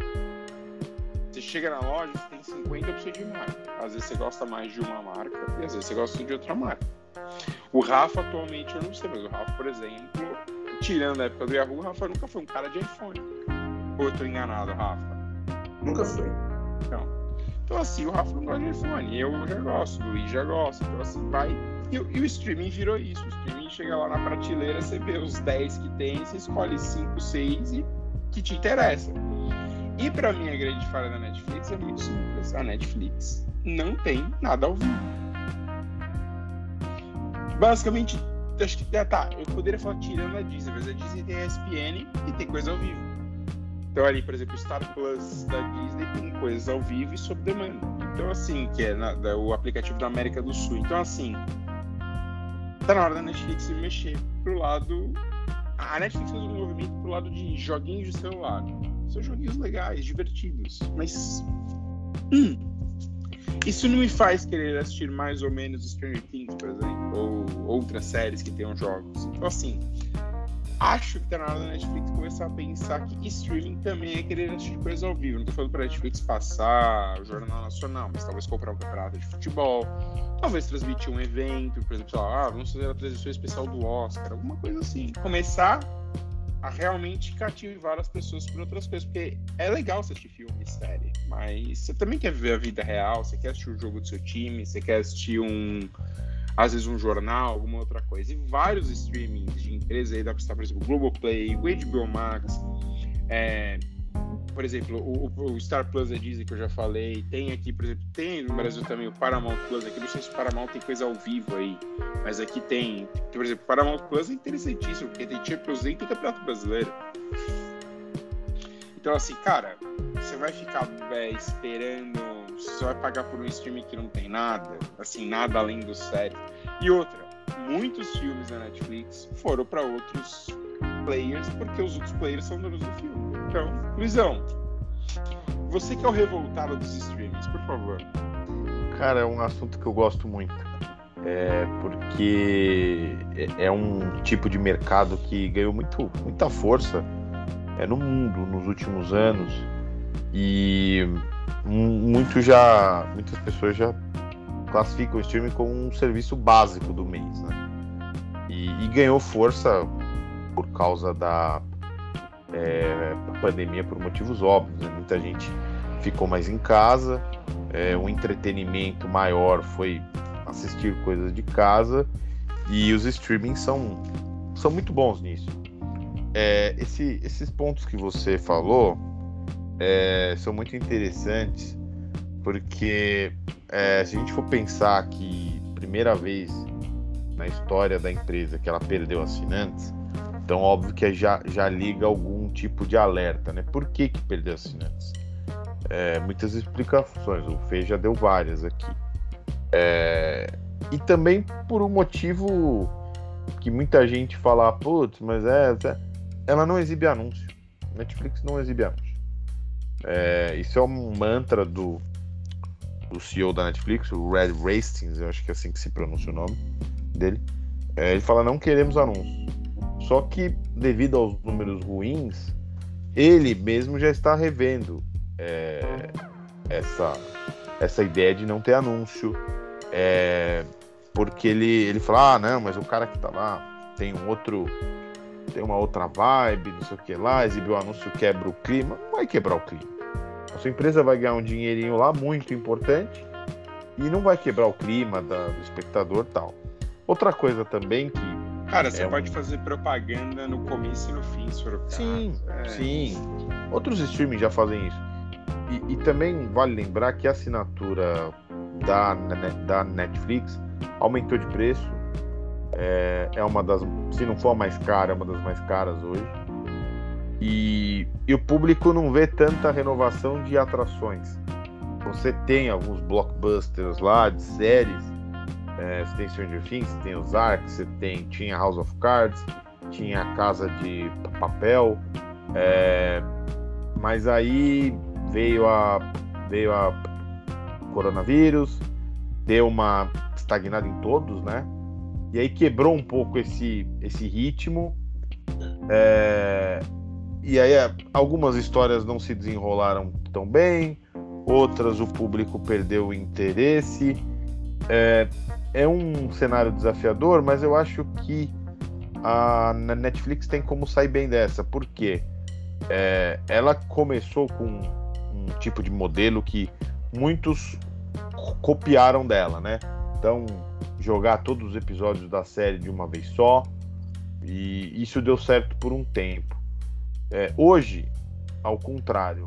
Você chega na loja, você tem 50 opções de marca. Às vezes você gosta mais de uma marca e às vezes você gosta de outra marca. O Rafa, atualmente, eu não sei, mas o Rafa, por exemplo, tirando a época do Yahoo, o Rafa nunca foi um cara de iPhone. Ou eu tô enganado, Rafa? Nunca foi. Então, então assim, o Rafa não gosta de iPhone. Eu já gosto, o Luiz já gosta. Então, assim, vai. E, e, o streaming virou isso. O streaming chega lá na prateleira, você vê os 10 que tem, você escolhe 5, 6 e que te interessa. E para mim a grande falha da Netflix é muito simples. A Netflix não tem nada ao vivo. Basicamente, acho que ah, tá, eu poderia falar tirando a Disney, mas a Disney tem a ESPN e tem coisa ao vivo. Então ali, por exemplo, o Star Plus da Disney tem coisas ao vivo e sob demanda. Então assim, que é na, da, o aplicativo da América do Sul. Então assim, tá na hora da Netflix se mexer pro lado. A Netflix fez um movimento pro lado de joguinhos de celular. São joguinhos legais, divertidos, mas. Hum, isso não me faz querer assistir mais ou menos Stranger Things, por exemplo, ou outras séries que tenham jogos. Então, assim, acho que tá na hora da Netflix começar a pensar que streaming também é querer assistir coisas ao vivo. Não tô falando pra Netflix passar o Jornal Nacional, mas talvez comprar um campeonato de futebol, talvez transmitir um evento, por exemplo, lá, ah, vamos fazer a transmissão especial do Oscar, alguma coisa assim. Começar a realmente cativar as pessoas por outras coisas. Porque é legal você assistir filme, série, mas você também quer ver a vida real, você quer assistir o jogo do seu time, você quer assistir um. Às vezes um jornal, alguma outra coisa. E vários streamings de empresa aí, dá pra estar, por exemplo, Globoplay, o HBO Max, é, por exemplo, o, o, Star Plus da Disney que eu já falei, tem aqui, por exemplo, tem no Brasil também o Paramount Plus aqui, não sei se o Paramount tem coisa ao vivo aí, mas aqui tem, por exemplo, o Paramount Plus é interessantíssimo, porque tem Champions League e Campeonato Brasileiro. Então, assim, cara, você vai ficar é, esperando, você vai pagar por um streaming que não tem nada, assim, nada além do sério. E outra, muitos filmes da Netflix foram para outros players, porque os outros players são donos do filme. Então, Luizão, você que é o revoltado dos streamings, por favor. Cara, é um assunto que eu gosto muito. É porque é, é um tipo de mercado que ganhou muito, muita força é, no mundo nos últimos anos e muito já, muitas pessoas já classificam o streaming como um serviço básico do mês, né? E, e ganhou força por causa da é, pandemia por motivos óbvios. Né? Muita gente ficou mais em casa, é, um entretenimento maior foi assistir coisas de casa e os streamings são, são muito bons nisso. É, esse, esses pontos que você falou é, são muito interessantes porque é, se a gente for pensar que primeira vez na história da empresa que ela perdeu assinantes, então, óbvio que já, já liga algum tipo de alerta, né? Por que, que perdeu assinantes? É, muitas explicações, o Fê já deu várias aqui. É, e também por um motivo que muita gente fala, putz, mas é, é, ela não exibe anúncio. Netflix não exibe anúncio. É, isso é um mantra do, do CEO da Netflix, o Red Hastings, eu acho que é assim que se pronuncia o nome dele. É, ele fala: não queremos anúncios. Só que, devido aos números ruins, ele mesmo já está revendo é, essa, essa ideia de não ter anúncio. É, porque ele, ele fala: ah, não, mas o cara que tá lá tem um outro. Tem uma outra vibe, não sei o que lá, exibiu o anúncio, quebra o clima. Não vai quebrar o clima. A sua empresa vai ganhar um dinheirinho lá muito importante e não vai quebrar o clima da, do espectador tal. Outra coisa também que. Cara, você é pode um... fazer propaganda no começo e no fim, se for Sim, é. sim. Outros streamings já fazem isso. E, e, também vale lembrar que a assinatura da, da Netflix aumentou de preço. É, é uma das, se não for a mais cara, é uma das mais caras hoje. E, e o público não vê tanta renovação de atrações. Você tem alguns blockbusters lá de séries. É, você tem Stranger Things, você tem os Ark, você tem, tinha House of Cards, tinha Casa de Papel. É, mas aí veio a veio a coronavírus, deu uma estagnada em todos, né? E aí quebrou um pouco esse esse ritmo. É, e aí é, algumas histórias não se desenrolaram tão bem, outras o público perdeu o interesse. É, é um cenário desafiador, mas eu acho que a Netflix tem como sair bem dessa, porque é, ela começou com um tipo de modelo que muitos copiaram dela, né? Então, jogar todos os episódios da série de uma vez só, e isso deu certo por um tempo. É, hoje, ao contrário,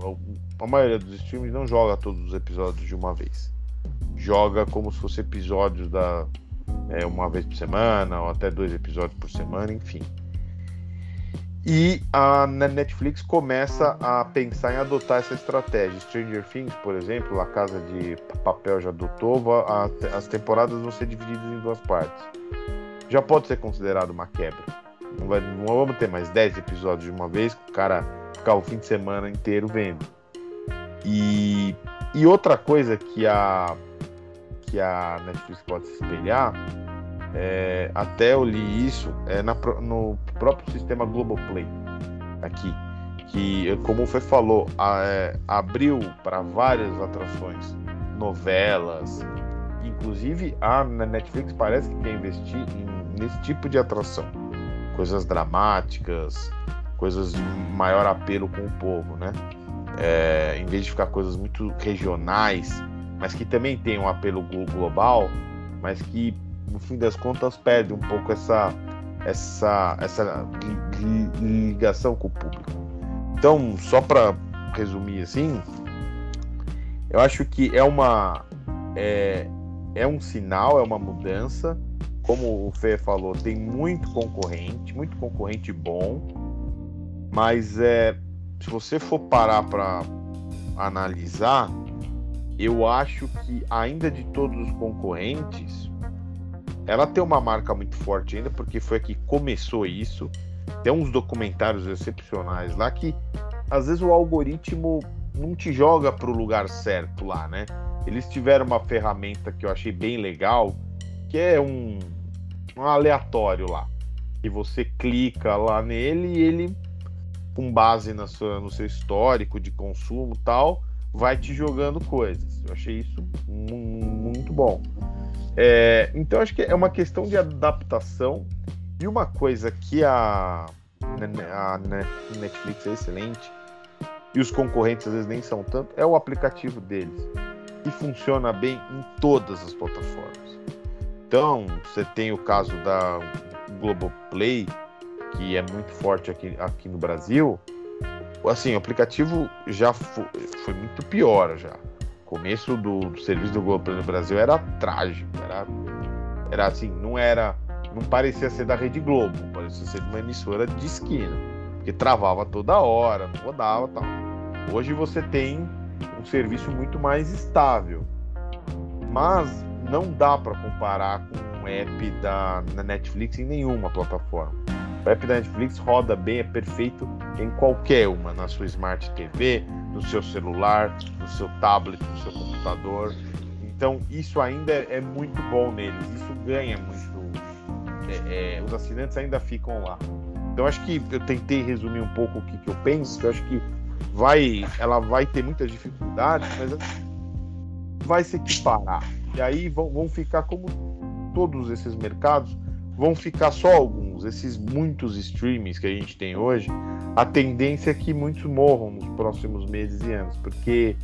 a maioria dos streams não joga todos os episódios de uma vez. Joga como se fosse episódios da é, uma vez por semana ou até dois episódios por semana, enfim. E a Netflix começa a pensar em adotar essa estratégia. Stranger Things, por exemplo, a Casa de Papel já adotou, as temporadas vão ser divididas em duas partes. Já pode ser considerado uma quebra não, vai, não vamos ter mais 10 episódios de uma vez, o cara ficar o fim de semana inteiro vendo. E, e outra coisa que a, que a Netflix pode se espelhar, é, até eu li isso, é na, no próprio sistema Globoplay, aqui, que, como foi falou, a, é, abriu para várias atrações, novelas, inclusive a Netflix parece que quer investir em, nesse tipo de atração coisas dramáticas, coisas de maior apelo com o povo, né? É, em vez de ficar coisas muito regionais, mas que também tem um apelo global, mas que no fim das contas perde um pouco essa essa essa ligação com o público. Então, só para resumir assim, eu acho que é uma é, é um sinal, é uma mudança como o Fê falou, tem muito concorrente, muito concorrente bom, mas é, se você for parar para analisar, eu acho que ainda de todos os concorrentes, ela tem uma marca muito forte ainda, porque foi a que começou isso. Tem uns documentários excepcionais lá que às vezes o algoritmo não te joga para o lugar certo lá, né? Eles tiveram uma ferramenta que eu achei bem legal, que é um, um aleatório lá. E você clica lá nele e ele, com base na sua, no seu histórico de consumo tal, vai te jogando coisas. Eu achei isso muito bom. É, então acho que é uma questão de adaptação e uma coisa que a, a Netflix é excelente e os concorrentes às vezes nem são tanto é o aplicativo deles e funciona bem em todas as plataformas. Então, você tem o caso da Globoplay, que é muito forte aqui, aqui no Brasil. Assim, o aplicativo já foi, foi muito pior já. Começo do, do serviço do Globoplay no Brasil era trágico, era, era assim, não era, não parecia ser da Rede Globo, parecia ser de uma emissora de esquina, porque travava toda hora, não rodava, tal. Hoje você tem um serviço muito mais estável. Mas não dá para comparar com um app da Netflix em nenhuma plataforma. O app da Netflix roda bem, é perfeito em qualquer uma, na sua Smart TV, no seu celular, no seu tablet, no seu computador. Então isso ainda é muito bom neles, isso ganha muito. É, é, os assinantes ainda ficam lá. Então acho que eu tentei resumir um pouco o que, que eu penso. Eu acho que vai, ela vai ter muitas dificuldades, mas vai se equiparar. E aí vão, vão ficar como todos esses mercados, vão ficar só alguns. Esses muitos streamings que a gente tem hoje, a tendência é que muitos morram nos próximos meses e anos, porque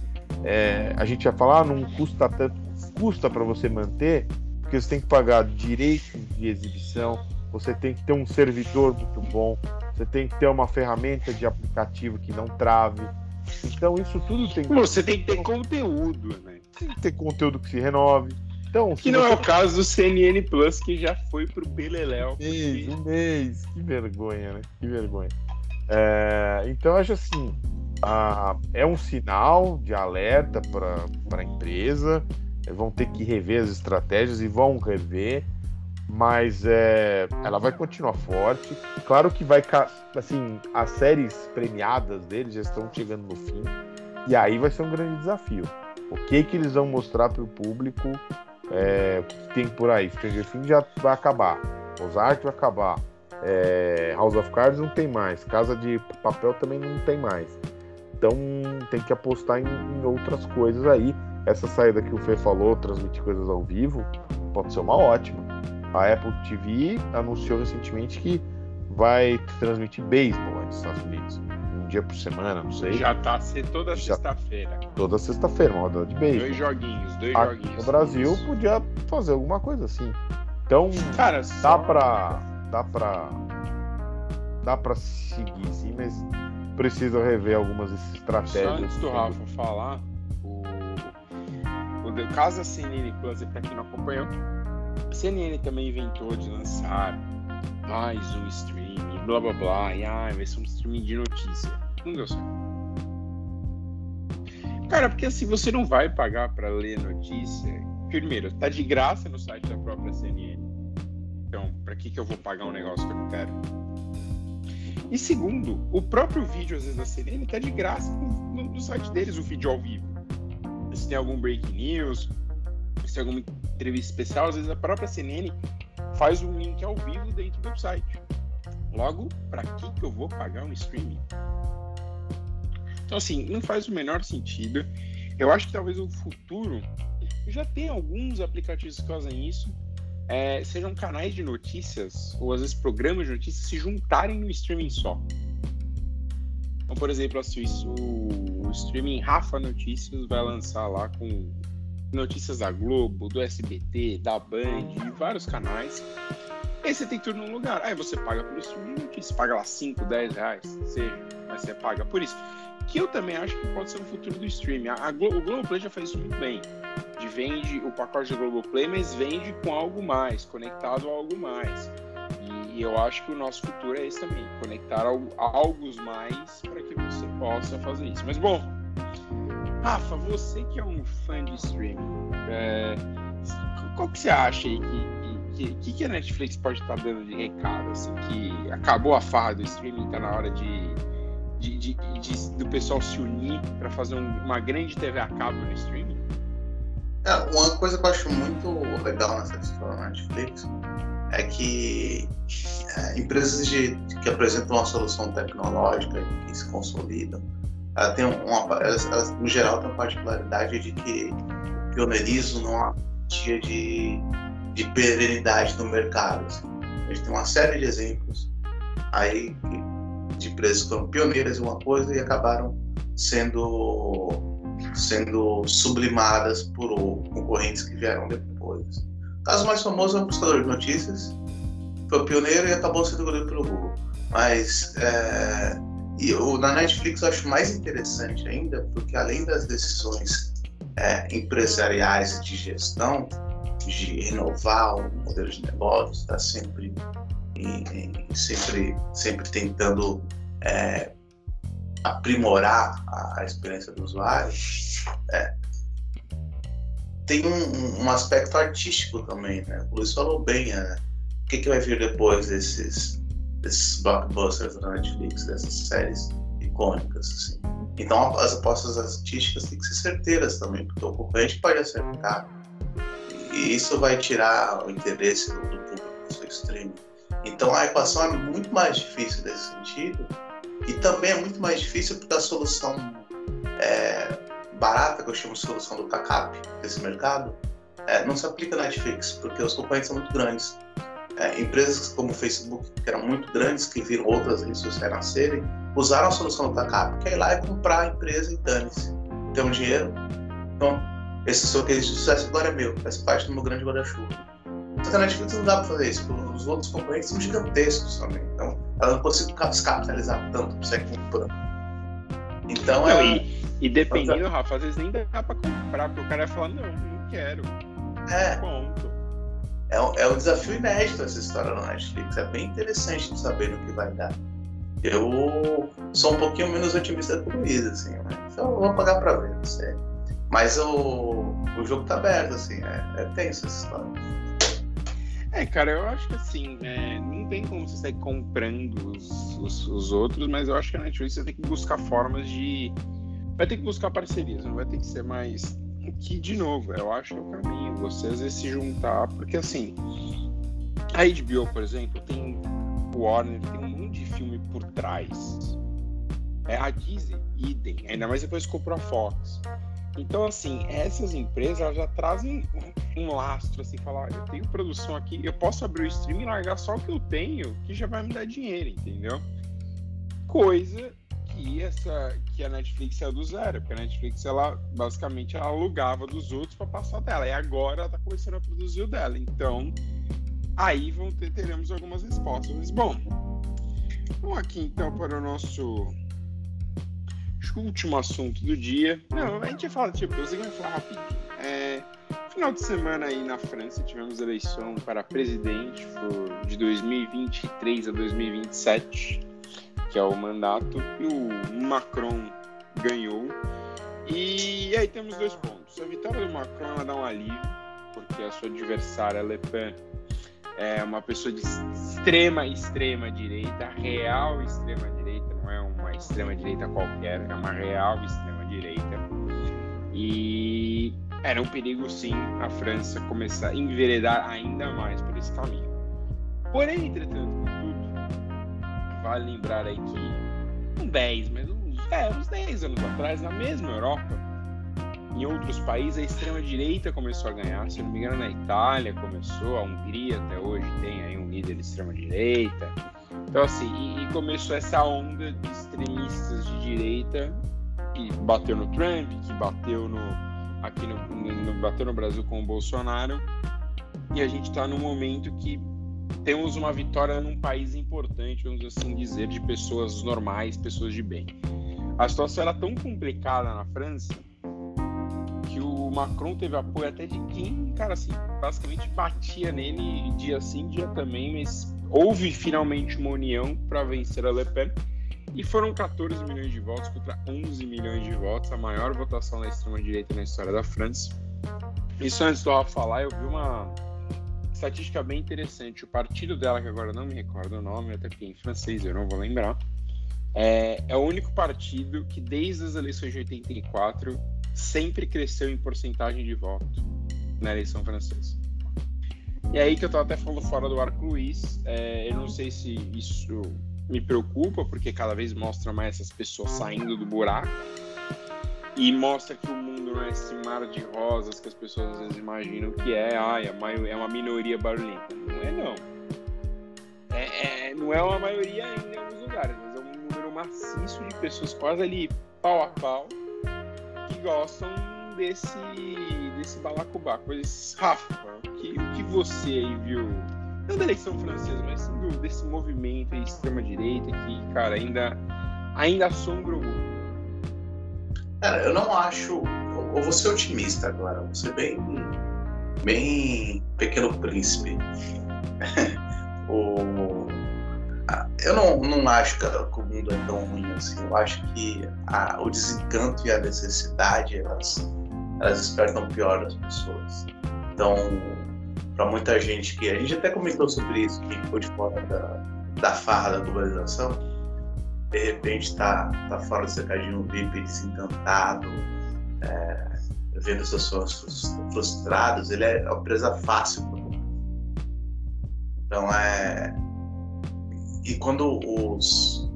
é, a gente ia falar, ah, não custa tanto, custa para você manter, porque você tem que pagar direitos de exibição, você tem que ter um servidor muito bom, você tem que ter uma ferramenta de aplicativo que não trave. Então isso tudo tem que. Você tem que ter conteúdo, né? Tem que ter conteúdo que se renove. Então, que não você... é o caso do CNN Plus, que já foi pro Beleléu. Mês, um mês. Que vergonha, né? Que vergonha. É, então, acho assim, a, é um sinal de alerta para a empresa. Vão ter que rever as estratégias e vão rever mas é, ela vai continuar forte. Claro que vai, assim, as séries premiadas deles já estão chegando no fim e aí vai ser um grande desafio. O que que eles vão mostrar para o público? É, tem por aí? Stranger Things já vai acabar, Ozark vai acabar, é, House of Cards não tem mais, Casa de Papel também não tem mais. Então tem que apostar em, em outras coisas aí. Essa saída que o Fê falou, transmitir coisas ao vivo, pode ser uma ótima. A Apple TV anunciou recentemente que vai transmitir beisebol nos Estados Unidos. Dia por semana, não sei. Já tá ser toda sexta-feira. Toda sexta-feira, uma rodada de beisebol. Dois joguinhos, dois Aqui joguinhos. No Brasil isso. podia fazer alguma coisa assim. Então, Cara, dá só... pra. Dá pra. Dá pra seguir, sim, mas precisa rever algumas estratégias. Só antes do Rafa falar, o, o caso da CNN Plus, pra quem não acompanhou, a CNN também inventou de lançar mais um streaming, blá blá blá, e ah, vai ser um streaming de notícia. Não deu certo. Cara, porque assim, você não vai pagar para ler notícia. Primeiro, tá de graça no site da própria CNN. Então, para que, que eu vou pagar um negócio que eu não quero? E segundo, o próprio vídeo, às vezes, da CNN tá de graça no, no site deles, o vídeo ao vivo. Se tem algum breaking news, se tem alguma entrevista especial, às vezes a própria CNN faz um link ao vivo dentro do website. Logo, para que, que eu vou pagar um streaming? Então, assim, não faz o menor sentido. Eu acho que talvez o futuro já tem alguns aplicativos que fazem isso. É, sejam canais de notícias ou às vezes programas de notícias se juntarem no streaming só. Então, por exemplo, assim, o streaming Rafa Notícias vai lançar lá com notícias da Globo, do SBT, da Band, de vários canais. Aí você tem tudo num lugar. Aí você paga por streaming de notícias, paga lá 5, 10 reais, seja, mas você paga por isso. Que eu também acho que pode ser o futuro do streaming. A Glo o Globoplay já faz isso muito bem. De vende o pacote do Globoplay, mas vende com algo mais, conectado a algo mais. E eu acho que o nosso futuro é esse também, conectar algo, algo mais para que você possa fazer isso. Mas bom, Rafa, você que é um fã de streaming, é, qual que você acha aí que, que, que, a Netflix pode estar tá dando de recado? Assim, que acabou a farra do streaming, tá na hora de, de, de, de do pessoal se unir para fazer um, uma grande TV a cabo no streaming? É, uma coisa que eu acho muito legal nessa história da Netflix é que é, empresas de, que apresentam uma solução tecnológica que se consolidam, ela tem uma, ela, ela, no geral tem uma particularidade de que o pioneirismo não há dia de, de perenidade no mercado. Assim. A gente tem uma série de exemplos aí de empresas que foram pioneiras em uma coisa e acabaram sendo sendo sublimadas por concorrentes que vieram depois. O caso mais famoso é o Buscador de Notícias, foi pioneiro e acabou sendo engolido pelo Google. Mas é, e na Netflix eu acho mais interessante ainda, porque além das decisões é, empresariais de gestão, de renovar o modelo de negócio, está sempre, sempre, sempre tentando é, aprimorar a, a experiência do usuário, é, tem um, um, aspecto artístico também, né? O Luiz falou bem, né? o que, que vai vir depois desses, desses blockbusters da Netflix, dessas séries icônicas, assim. Então as apostas artísticas têm que ser certeiras também, porque o concorrente pode acertar. E isso vai tirar o interesse do, do público do streaming. Então a equação é muito mais difícil nesse sentido, e também é muito mais difícil porque a solução é, barata, que eu chamo de solução do CACAP desse mercado, é, não se aplica na Netflix, porque os concorrentes são muito grandes. É, empresas como o Facebook, que eram muito grandes, que viram outras redes sociais nascerem, usaram a solução do CACAP, que é ir lá e comprar a empresa e dane-se. Tem um dinheiro, então esse seu case de sucesso agora é meu, faz parte do meu grande guarda-chuva. Só que a Netflix não dá para fazer isso, porque os outros concorrentes são gigantescos também. Então, ela não consegue capitalizar tanto para sair comprando. Então, não, é... e, e dependendo, Rafa, às vezes nem dá para comprar, porque o cara vai falar, não, não quero. É. Ponto. É um, é um desafio inédito essa história na Netflix. É bem interessante de saber no que vai dar. Eu sou um pouquinho menos otimista que o Luiz, assim, né? Então eu vou pagar pra ver, não sei. Mas o, o jogo tá aberto, assim, é, é tenso essa história. É, cara, eu acho que assim, é, não tem como você sair comprando os, os, os, outros, mas eu acho que a Netflix você tem que buscar formas de. Vai ter que buscar parcerias, não vai ter que ser mais. Que, de novo, eu acho que é o caminho. Você às vezes se juntar, porque assim, a HBO, por exemplo, tem o Warner, tem um monte de filme por trás. É a Disney, idem, ainda mais depois comprou a Fox. Então, assim, essas empresas já trazem um lastro, assim, falar, eu tenho produção aqui, eu posso abrir o stream e largar só o que eu tenho, que já vai me dar dinheiro, entendeu? Coisa que essa que a Netflix é do zero, porque a Netflix ela basicamente ela alugava dos outros para passar dela e agora ela tá começando a produzir o dela. Então, aí vão ter, teremos algumas respostas. Mas bom, vamos aqui então para o nosso último assunto do dia. Não, a gente fala, tipo, eu vou falar rapidinho. É, final de semana aí na França tivemos eleição para presidente de 2023 a 2027, que é o mandato, e o Macron ganhou. E aí temos dois pontos. A vitória do Macron dá um alívio, porque a sua adversária Le Pen é uma pessoa de extrema, extrema direita, real extrema direita, não é uma extrema direita qualquer, é uma real extrema direita. E era um perigo, sim, a França começar a enveredar ainda mais por esse caminho. Porém, entretanto, tudo, vale lembrar aí que, um 10, mas uns, é, uns 10 anos atrás, na mesma Europa, em outros países a extrema-direita começou a ganhar, se não me engano na Itália começou, a Hungria até hoje tem aí um líder de extrema-direita. Então assim, e, e, começou essa onda de extremistas de direita que bateu no Trump, que bateu no aqui no, no bateu no Brasil com o Bolsonaro. E a gente está num momento que temos uma vitória num país importante, vamos assim dizer, de pessoas normais, pessoas de bem. A situação era tão complicada na França que o Macron teve apoio até de quem, cara, assim, basicamente batia nele dia sim, dia também, mas houve finalmente uma união para vencer a Le Pen e foram 14 milhões de votos contra 11 milhões de votos, a maior votação da extrema-direita na história da França. Isso antes do falar, eu vi uma estatística bem interessante. O partido dela, que agora não me recordo o nome, até porque em francês eu não vou lembrar, é, é o único partido que desde as eleições de 84 sempre cresceu em porcentagem de voto na eleição francesa. E aí que eu tava até falando fora do arco Luiz, é, eu não sei se isso me preocupa, porque cada vez mostra mais essas pessoas saindo do buraco e mostra que o mundo não é esse mar de rosas que as pessoas às vezes imaginam que é, ai, é uma minoria barulhenta. Não é não. É, é, não é uma maioria ainda em alguns lugares, mas é um número maciço de pessoas quase ali pau a pau que gostam desse, desse balacobaco. Mas, Rafa, o que, que você aí viu, não da eleição francesa, mas desse movimento extrema-direita que, cara, ainda, ainda assombra o mundo? Cara, eu não acho. Eu vou ser otimista agora, vou ser bem. bem. pequeno príncipe. [LAUGHS] o, eu não, não acho que o mundo é tão ruim assim. Eu acho que a, o desencanto e a necessidade elas, elas despertam pior das pessoas. Então, para muita gente que. A gente até comentou sobre isso, quem ficou de fora da, da farra da globalização, de repente está tá fora do cercadinho VIP, desencantado, é, vendo seus sonhos frustrados, ele é uma presa fácil Então é e quando os,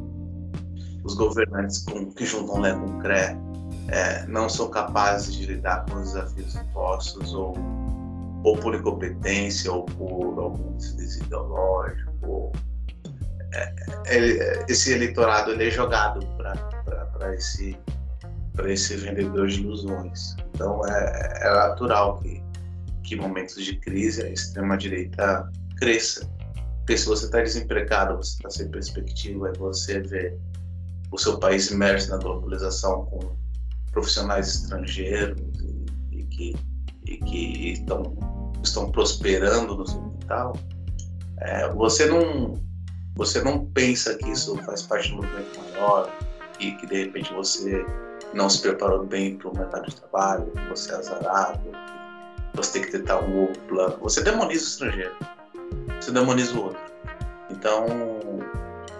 os governantes com, que juntam Lé com CRE é, não são capazes de lidar com os desafios impostos, ou, ou por incompetência, ou por algum desvio ideológico, é, é, esse eleitorado ele é jogado para esse, esse vendedor de ilusões. Então é, é natural que, que momentos de crise a extrema-direita cresça porque se você está desempregado, você está sem perspectiva, e você vê o seu país imerso na globalização com profissionais estrangeiros e, e que, e que estão, estão prosperando no quintal, é, você, não, você não pensa que isso faz parte de um movimento maior e que de repente você não se preparou bem para o mercado de trabalho, você é azarado, você tem que tentar um novo plano. Você demoniza o estrangeiro você demoniza o outro. Então,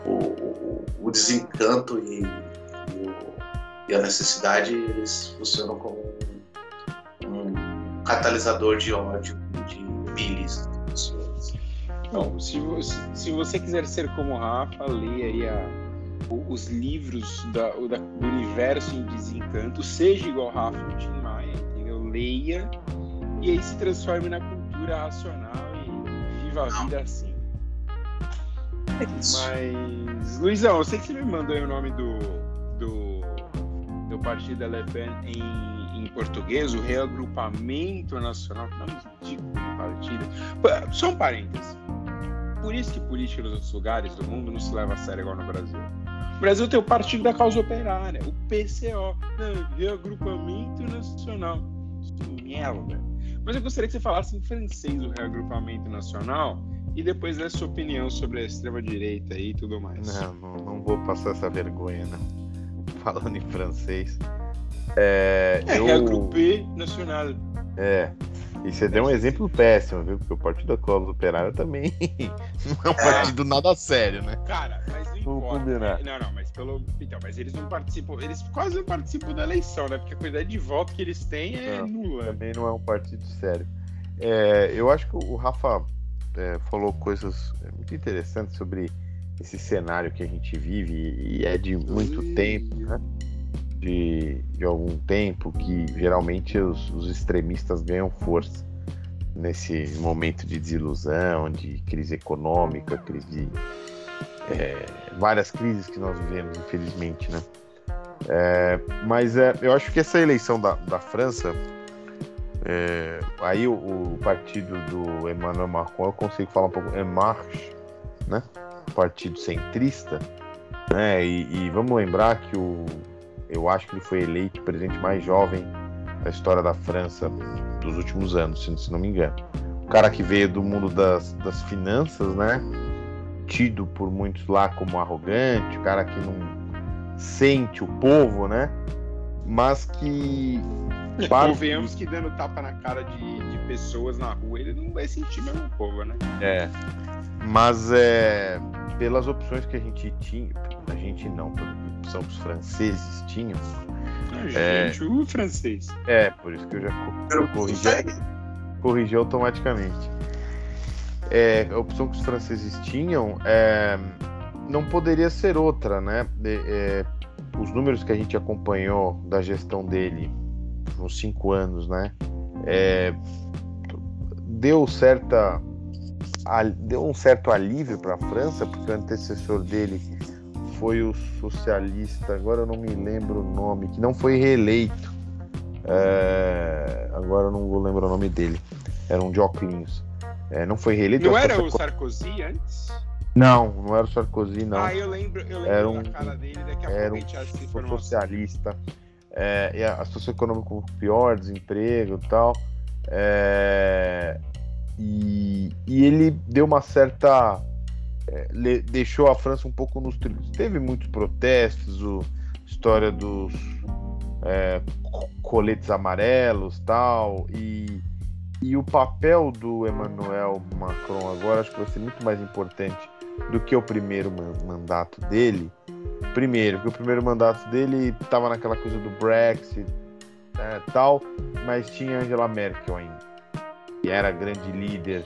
o, o, o desencanto e, e, a necessidade eles funcionam como um, catalisador de ódio, de bilis das pessoas. Se você, se você quiser ser como Rafa, leia aí a, os livros da, da, do universo em desencanto, seja igual Rafa ou Tim Maia, entendeu? Leia e aí se transforme na cultura racional viva a vida assim. É Mas, Luizão, eu sei que você me mandou o nome do, do partido Le Pen em, em português, o Reagrupamento Nacional. Nome ridículo de partido. Só um parênteses. Por isso que política nos outros lugares do mundo não se leva a sério igual no Brasil. O Brasil tem o Partido da Causa Operária, o PCO, não, Reagrupamento Nacional. Que merda. Mas eu gostaria que você falasse em francês o reagrupamento nacional e depois desse sua opinião sobre a extrema-direita e tudo mais. Não, não, não, vou passar essa vergonha, não. Falando em francês. É, é eu... reagrupé nacional. É. E você deu um exemplo péssimo, viu? Porque o Partido da Causa Operária também [LAUGHS] não é um partido nada sério, né? Cara, mas não importa. Combinar. Não, não, mas pelo. Então, mas eles não participam. Eles quase não participam da eleição, né? Porque a quantidade de voto que eles têm é não, nula. Também não é um partido sério. É, eu acho que o Rafa é, falou coisas muito interessantes sobre esse cenário que a gente vive e é de muito Ui. tempo, né? de, de algum tempo que geralmente os, os extremistas ganham força nesse momento de desilusão, de crise econômica, crise é, várias crises que nós vivemos, infelizmente, né? É, mas é, eu acho que essa eleição da, da França, é, aí o, o, partido do Emmanuel Macron, eu consigo falar um pouco, é Marche, né? Partido centrista, né? E, e vamos lembrar que o, eu acho que ele foi eleito o presidente mais jovem da história da França dos últimos anos, se, não me engano. O cara que veio do mundo das, das finanças, né? Tido por muitos lá como arrogante, o cara que não sente o povo, né? Mas que. [LAUGHS] Para... Convenhamos que dando tapa na cara de, de pessoas na rua, ele não vai sentir mesmo o povo, né? É. Mas é. Pelas opções que a gente tinha. A gente não, que os franceses tinham. Ah, é, gente, o francês. É, por isso que eu já corrigi, corrigi automaticamente. É, a opção que os franceses tinham é, não poderia ser outra, né? É, os números que a gente acompanhou da gestão dele nos cinco anos, né? É, deu certa deu um certo alívio para a França, porque o antecessor dele foi o socialista, agora eu não me lembro o nome, que não foi reeleito. É, agora eu não vou lembrar o nome dele. Era um de óculos. É, não foi reeleito. Não era o Sarkozy antes? Não, não era o Sarkozy, não. Ah, eu lembro, eu lembro era um, da cara dele, daqui a era pouco a gente um socialista. É, e a, a situação econômica pior, desemprego e tal. É, e, e ele deu uma certa é, le, deixou a França um pouco nos trilhos. Teve muitos protestos, o, história dos é, coletes amarelos tal, e, e o papel do Emmanuel Macron agora acho que vai ser muito mais importante do que o primeiro mandato dele. Primeiro, porque o primeiro mandato dele estava naquela coisa do Brexit né, tal, mas tinha Angela Merkel ainda, que era grande líder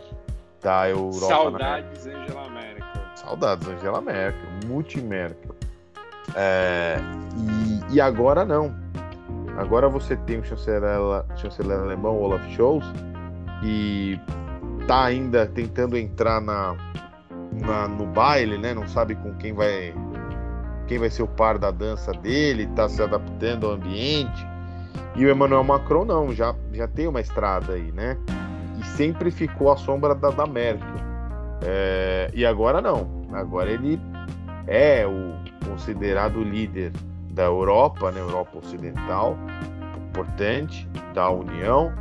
da Europa. Saudades na... Angela Merkel. Saudades Angela Merkel, multi-Merkel. É, e, e, agora não. Agora você tem o chanceler, chanceler alemão Olaf Scholz, que está ainda tentando entrar na, na, no baile, né? Não sabe com quem vai quem vai ser o par da dança dele, está se adaptando ao ambiente. E o Emmanuel Macron não, já, já tem uma estrada aí, né? E sempre ficou à sombra da, da Merkel. É, e agora não. Agora ele é o considerado líder da Europa, né? Europa Ocidental, importante, da União,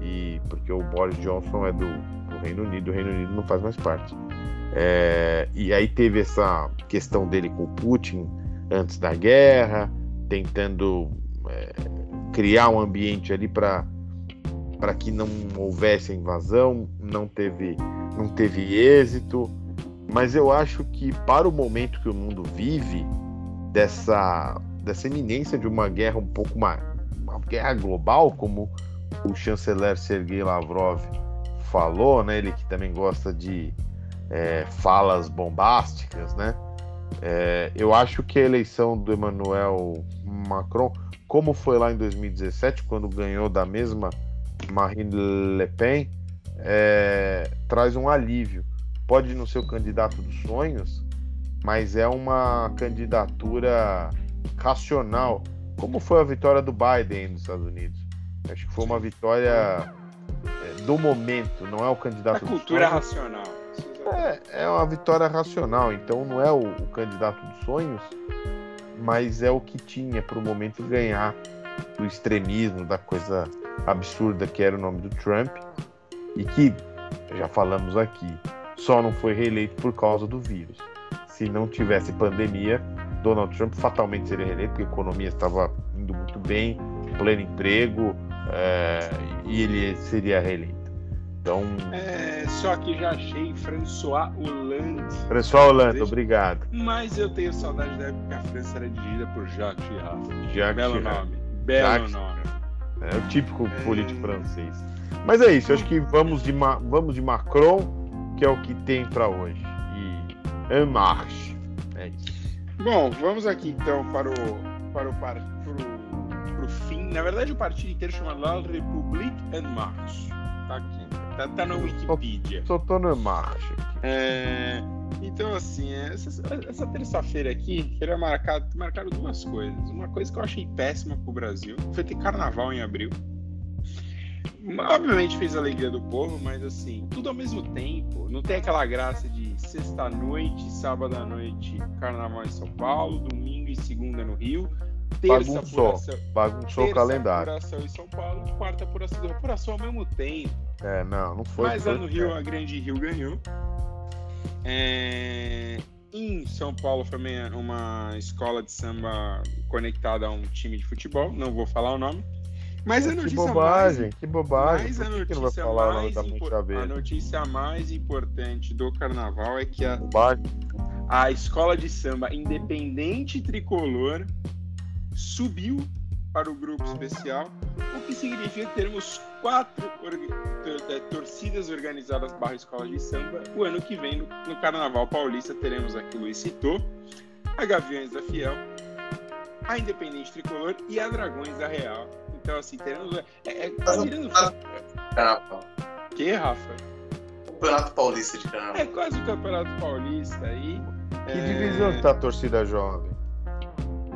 e porque o Boris Johnson é do, do Reino Unido, o Reino Unido não faz mais parte. É, e aí teve essa questão dele com o Putin antes da guerra, tentando é, criar um ambiente ali para para que não houvesse invasão, não teve não teve êxito, mas eu acho que para o momento que o mundo vive dessa dessa iminência de uma guerra um pouco mais uma guerra global, como o chanceler Sergei Lavrov falou, né? Ele que também gosta de é, falas bombásticas, né? É, eu acho que a eleição do Emmanuel Macron, como foi lá em 2017, quando ganhou da mesma Marine Le Pen, é, traz um alívio. Pode não ser o candidato dos sonhos, mas é uma candidatura racional, como foi a vitória do Biden nos Estados Unidos. Acho que foi uma vitória é, do momento, não é o candidato. A cultura racional. É, é uma vitória racional, então não é o, o candidato dos sonhos, mas é o que tinha para o momento ganhar do extremismo, da coisa absurda que era o nome do Trump, e que, já falamos aqui, só não foi reeleito por causa do vírus. Se não tivesse pandemia, Donald Trump fatalmente seria reeleito, porque a economia estava indo muito bem, pleno emprego, é, e ele seria reeleito. Então. É, só que já achei François Hollande. François Hollande, obrigado. Mas eu tenho saudade da época que a França era dirigida por Jacques Chirac. Jacques Belo Chirac. nome. Belo Jacques- nome. É o típico É. político francês. Mas é isso, eu acho que vamos de, Ma- vamos de Macron, que é o que tem para hoje. E En Marche. É isso. Bom, vamos aqui então para o para o par, pro, pro fim. Na verdade, o partido inteiro chama La République en Marche. Tá aqui. Tá, tá na Wikipedia. Só tô no En Marche. aqui. É, então, assim, essa, essa terça-feira aqui, queria marcar, marcaram duas coisas. Uma coisa que eu achei péssima pro Brasil foi ter carnaval em abril. Obviamente fez a alegria do povo, mas assim, tudo ao mesmo tempo. Não tem aquela graça de sexta-noite, sábado à noite, carnaval em São Paulo, domingo e segunda no Rio, terça Bagunçou. apuração, Bagunçou o terça calendário. apuração em São Paulo, quarta apuração, apuração ao mesmo tempo. É, não, não foi. Mas foi lá no Rio, a Grande Rio ganhou. É, Em São Paulo foi uma- escola de samba conectada a um time de futebol, não vou falar o nome. Mas a Que notícia bobagem, mais, que bobagem. mais a Por que que não vai notícia o mais impor- a notícia mais importante do carnaval é que a, Bobagem. a escola de samba Independente Tricolor subiu para o grupo especial, o que significa que teremos quatro eh, torcidas organizadas barra escola de samba. O ano que vem, no, no Carnaval Paulista, teremos aqui o Luiz citou, a Gaviões da Fiel, a Independente Tricolor e a Dragões da Real. Então, assim, teremos... É, é, tá virando... Carnaval. Que, Rafa? Campeonato Paulista de Carnaval. É quase o Campeonato Paulista aí. Que É, divisão que tá a torcida jovem?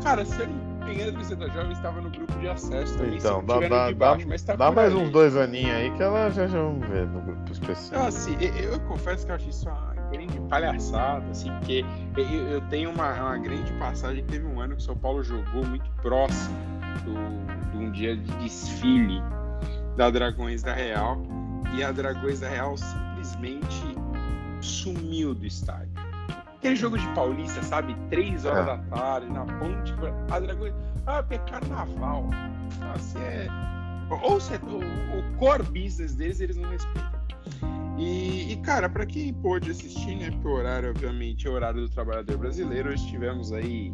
Cara, se eu não me engano, a torcida jovem estava no grupo de acesso também, Então, se dá, dá, dá, baixo, mas tá dá por mais ali. uns dois aninhos aí que ela já, já vamos ver no grupo especial. Então, assim, eu, eu confesso que eu achei isso uma grande palhaçada, assim, porque eu, eu tenho uma, uma grande passagem que teve um ano que o São Paulo jogou muito próximo do, de um dia de desfile da Dragões da Real, e a Dragões da Real simplesmente sumiu do estádio. Aquele jogo de Paulista, sabe? Três horas É. da tarde, na ponte. A Dragões. Ah, é carnaval. Nossa, é. Ou se é- o, o core business deles, eles não respeitam. E, e, cara, pra quem pôde assistir, né? Porque o horário, obviamente, é o horário do trabalhador brasileiro. Hoje tivemos aí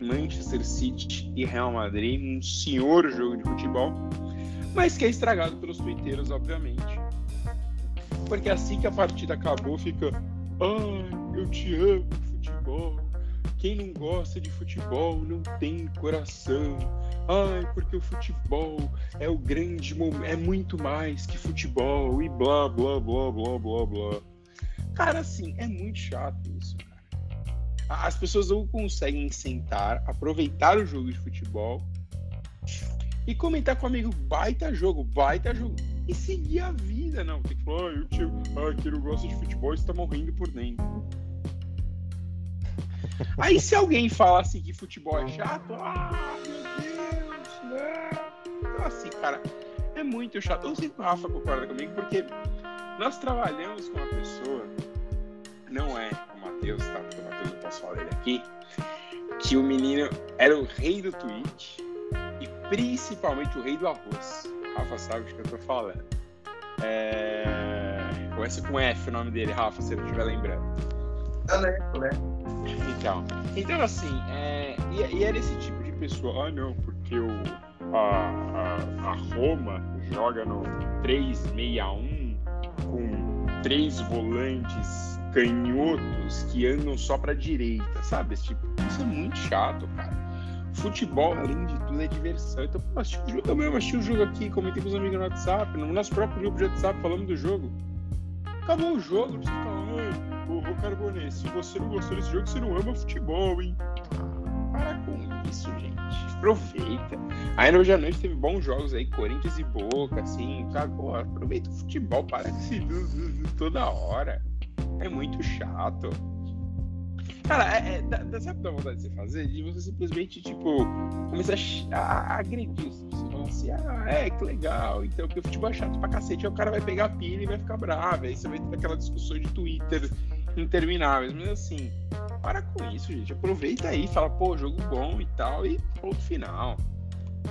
Manchester City e Real Madrid, um senhor jogo de futebol, mas que é estragado pelos twitteiros, obviamente. Porque assim que a partida acabou, fica. Ai, eu te amo, futebol. Quem não gosta de futebol não tem coração. Ai, porque o futebol é o grande momento, é muito mais que futebol e blá blá blá blá blá blá. Cara, assim, é muito chato isso, cara. As pessoas não conseguem sentar, aproveitar o jogo de futebol e comentar com o amigo, baita jogo, baita jogo. E seguir a vida, não. Tem que falar, ah, eu te... ah, não gosta de futebol está morrendo por dentro. [LAUGHS] Aí se alguém fala assim que futebol é chato, ah, meu Deus, não. Então assim, cara, é muito chato. Eu sei que o Rafa concorda comigo, porque nós trabalhamos com uma pessoa, não é o Matheus, tá? Porque o Matheus não posso falar dele aqui, que o menino era o rei do tweet e principalmente o rei do arroz. Rafa sabe o que eu tô falando. É... Começa com F o nome dele, Rafa, se ele estiver lembrando. Eu lembro, né? Então, então assim, é, e, e era esse tipo de pessoa, ah não, porque o, a, a, a Roma joga no 361 com três volantes canhotos que andam só pra direita, sabe? Esse tipo, isso é muito chato, cara. Futebol, além de tudo, é diversão. Então, pô, assisti o jogo, eu mesmo assisti o jogo aqui, comentei com os amigos no WhatsApp, no nosso próprio grupo de WhatsApp falando do jogo. Acabou o jogo, falar, ai, ô, ô Carbonê, se você não gostou desse jogo, você não ama futebol, hein? Para com isso, gente. Aproveita. Aí hoje à noite teve bons jogos aí, Corinthians e Boca, assim, sabe? Pô, aproveita o futebol, para de se [LAUGHS] toda hora. É muito chato. Cara, é, é, dá, sabe dá vontade de você fazer? De você simplesmente, tipo, começar a, a, agredir. Você fala assim, ah, é, que legal. Então, porque o futebol é chato pra cacete, aí o cara vai pegar a pilha e vai ficar bravo. Aí você vai ter aquela discussão de Twitter intermináveis. Mas assim, para com isso, gente. Aproveita aí, fala, pô, jogo bom e tal, e ponto final.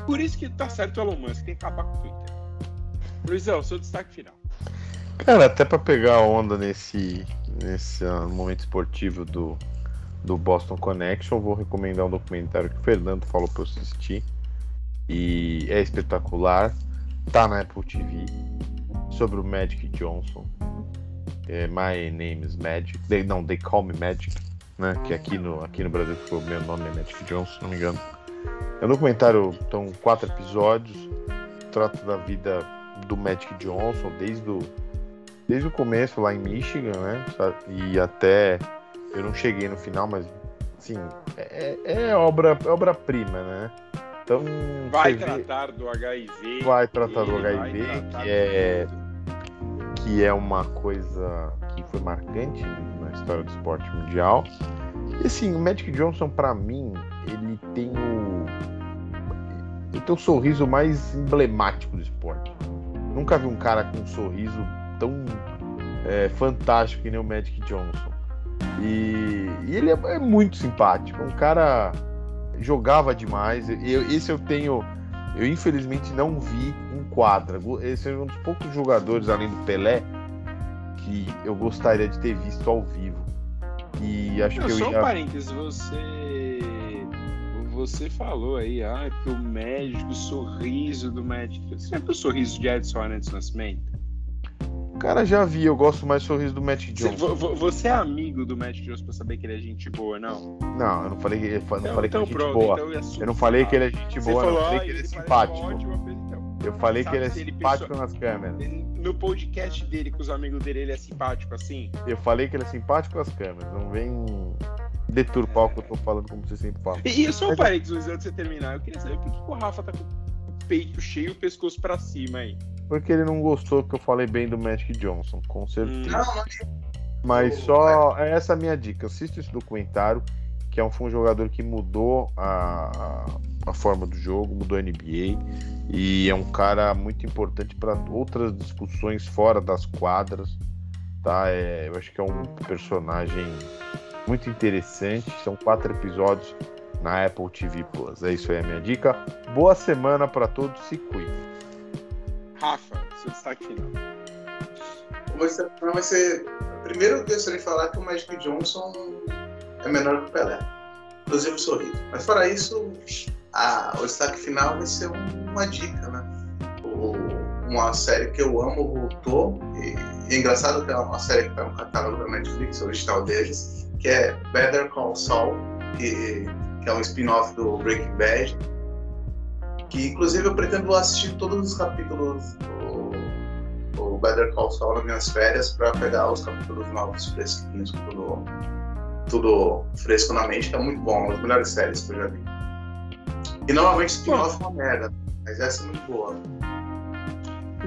Por isso que tá certo o Elon Musk, tem que acabar com o Twitter. Luizão, seu destaque final. Cara, até pra pegar a onda nesse, nesse ah, momento esportivo do, do Boston Connection, vou recomendar um documentário que o Fernando falou pra eu assistir. E é espetacular. Tá na Apple TV. Sobre o Magic Johnson. É, My Name is Magic. They, não, They Call Me Magic. Né? Que aqui no, aqui no Brasil ficou meu nome é Magic Johnson, se não me engano. É um documentário, são quatro episódios. Trata da vida do Magic Johnson desde o desde o começo lá em Michigan, né? sabe? E até eu não cheguei no final, mas assim, é, é obra é obra-prima, né? Então Vai você vê- tratar do HIV. Vai tratar do HIV, tratar que é- que é uma coisa que foi marcante na história do esporte mundial. E assim, o Magic Johnson pra mim, ele tem o ele tem o sorriso mais emblemático do esporte. Nunca vi um cara com um sorriso tão é, fantástico que nem o Magic Johnson. E, e ele é, é muito simpático. Um cara jogava demais. Eu, esse eu tenho. Eu infelizmente não vi em quadra. Esse é um dos poucos jogadores, além do Pelé, que eu gostaria de ter visto ao vivo. E acho Não, que eu só um ia. parênteses, você. Você falou aí, ah, que o médico, o sorriso do médico. Você lembra o sorriso de Edson Arantes do Nascimento? Cara, já vi, eu gosto mais do sorriso do Magic Você, Johnson. vo- vo- você é amigo do Magic Johnson pra saber que ele é gente boa, não? Não, eu não falei que, eu não Então- falei que então ele é gente pronto, boa. então eu Eu não falei que ele é gente Você boa, falou. Eu falei ah, que ele é ele simpático. Então, Eu falei Sabe que ele é simpático pensou- nas câmeras. no podcast dele com os amigos dele, ele é simpático assim? Eu falei que ele é simpático nas câmeras. Não vem deturpar o que eu tô falando como você sempre fala. E, e só um parênteses antes de você terminar. Eu queria saber por que o Rafa tá com o peito cheio e o pescoço pra cima aí. Porque ele não gostou que eu falei bem do Magic Johnson, com certeza. Não, não, Mas só é essa a minha dica. Assista esse documentário, que é um, um jogador que mudou a, a forma do jogo, mudou a NBA. E é um cara muito importante para outras discussões fora das quadras. Tá? É, eu acho que é um personagem muito interessante. São quatro episódios na Apple TV Plus. É isso aí a minha dica. Boa semana para todos, se cuidem. Rafa, seu destaque final. Vai ser. Primeiro eu gostaria de falar que o Magic Johnson é menor que o Pelé. Inclusive o sorriso. Mas fora isso, a, o destaque final vai ser uma dica, né? Uma série que eu amo voltou. E, e é engraçado que é uma série que está no catálogo da Netflix, original deles, que é Better Call Saul, que, que é um spin-off do Breaking Bad. Que inclusive eu pretendo assistir todos os capítulos do, do Better Call Saul nas minhas férias para pegar os capítulos novos fresquinhos, tudo, tudo fresco na mente, que é muito bom, uma das melhores séries que eu já vi. E normalmente spin-off é uma merda, mas essa é muito boa.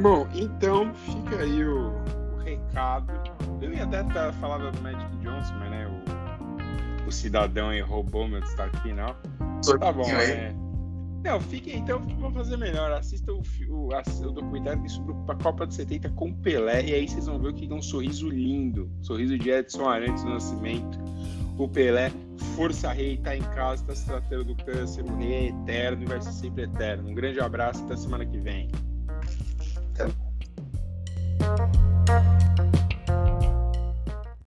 Bom, então fica aí o, o recado. Eu ia até estar falando do Magic Johnson, mas né, o, o cidadão aí roubou meu destaque final. Tá bom, é. Não, fiquem então, vamos fazer melhor. Assistam o, o, o documentário sobre a Copa de 70 com Pelé, e aí vocês vão ver o que é um sorriso lindo. Sorriso de Edson Arantes do Nascimento. O Pelé, força rei, tá em casa, tá se tratando do câncer, o rei é eterno e vai ser sempre eterno. Um grande abraço, até semana que vem. Então...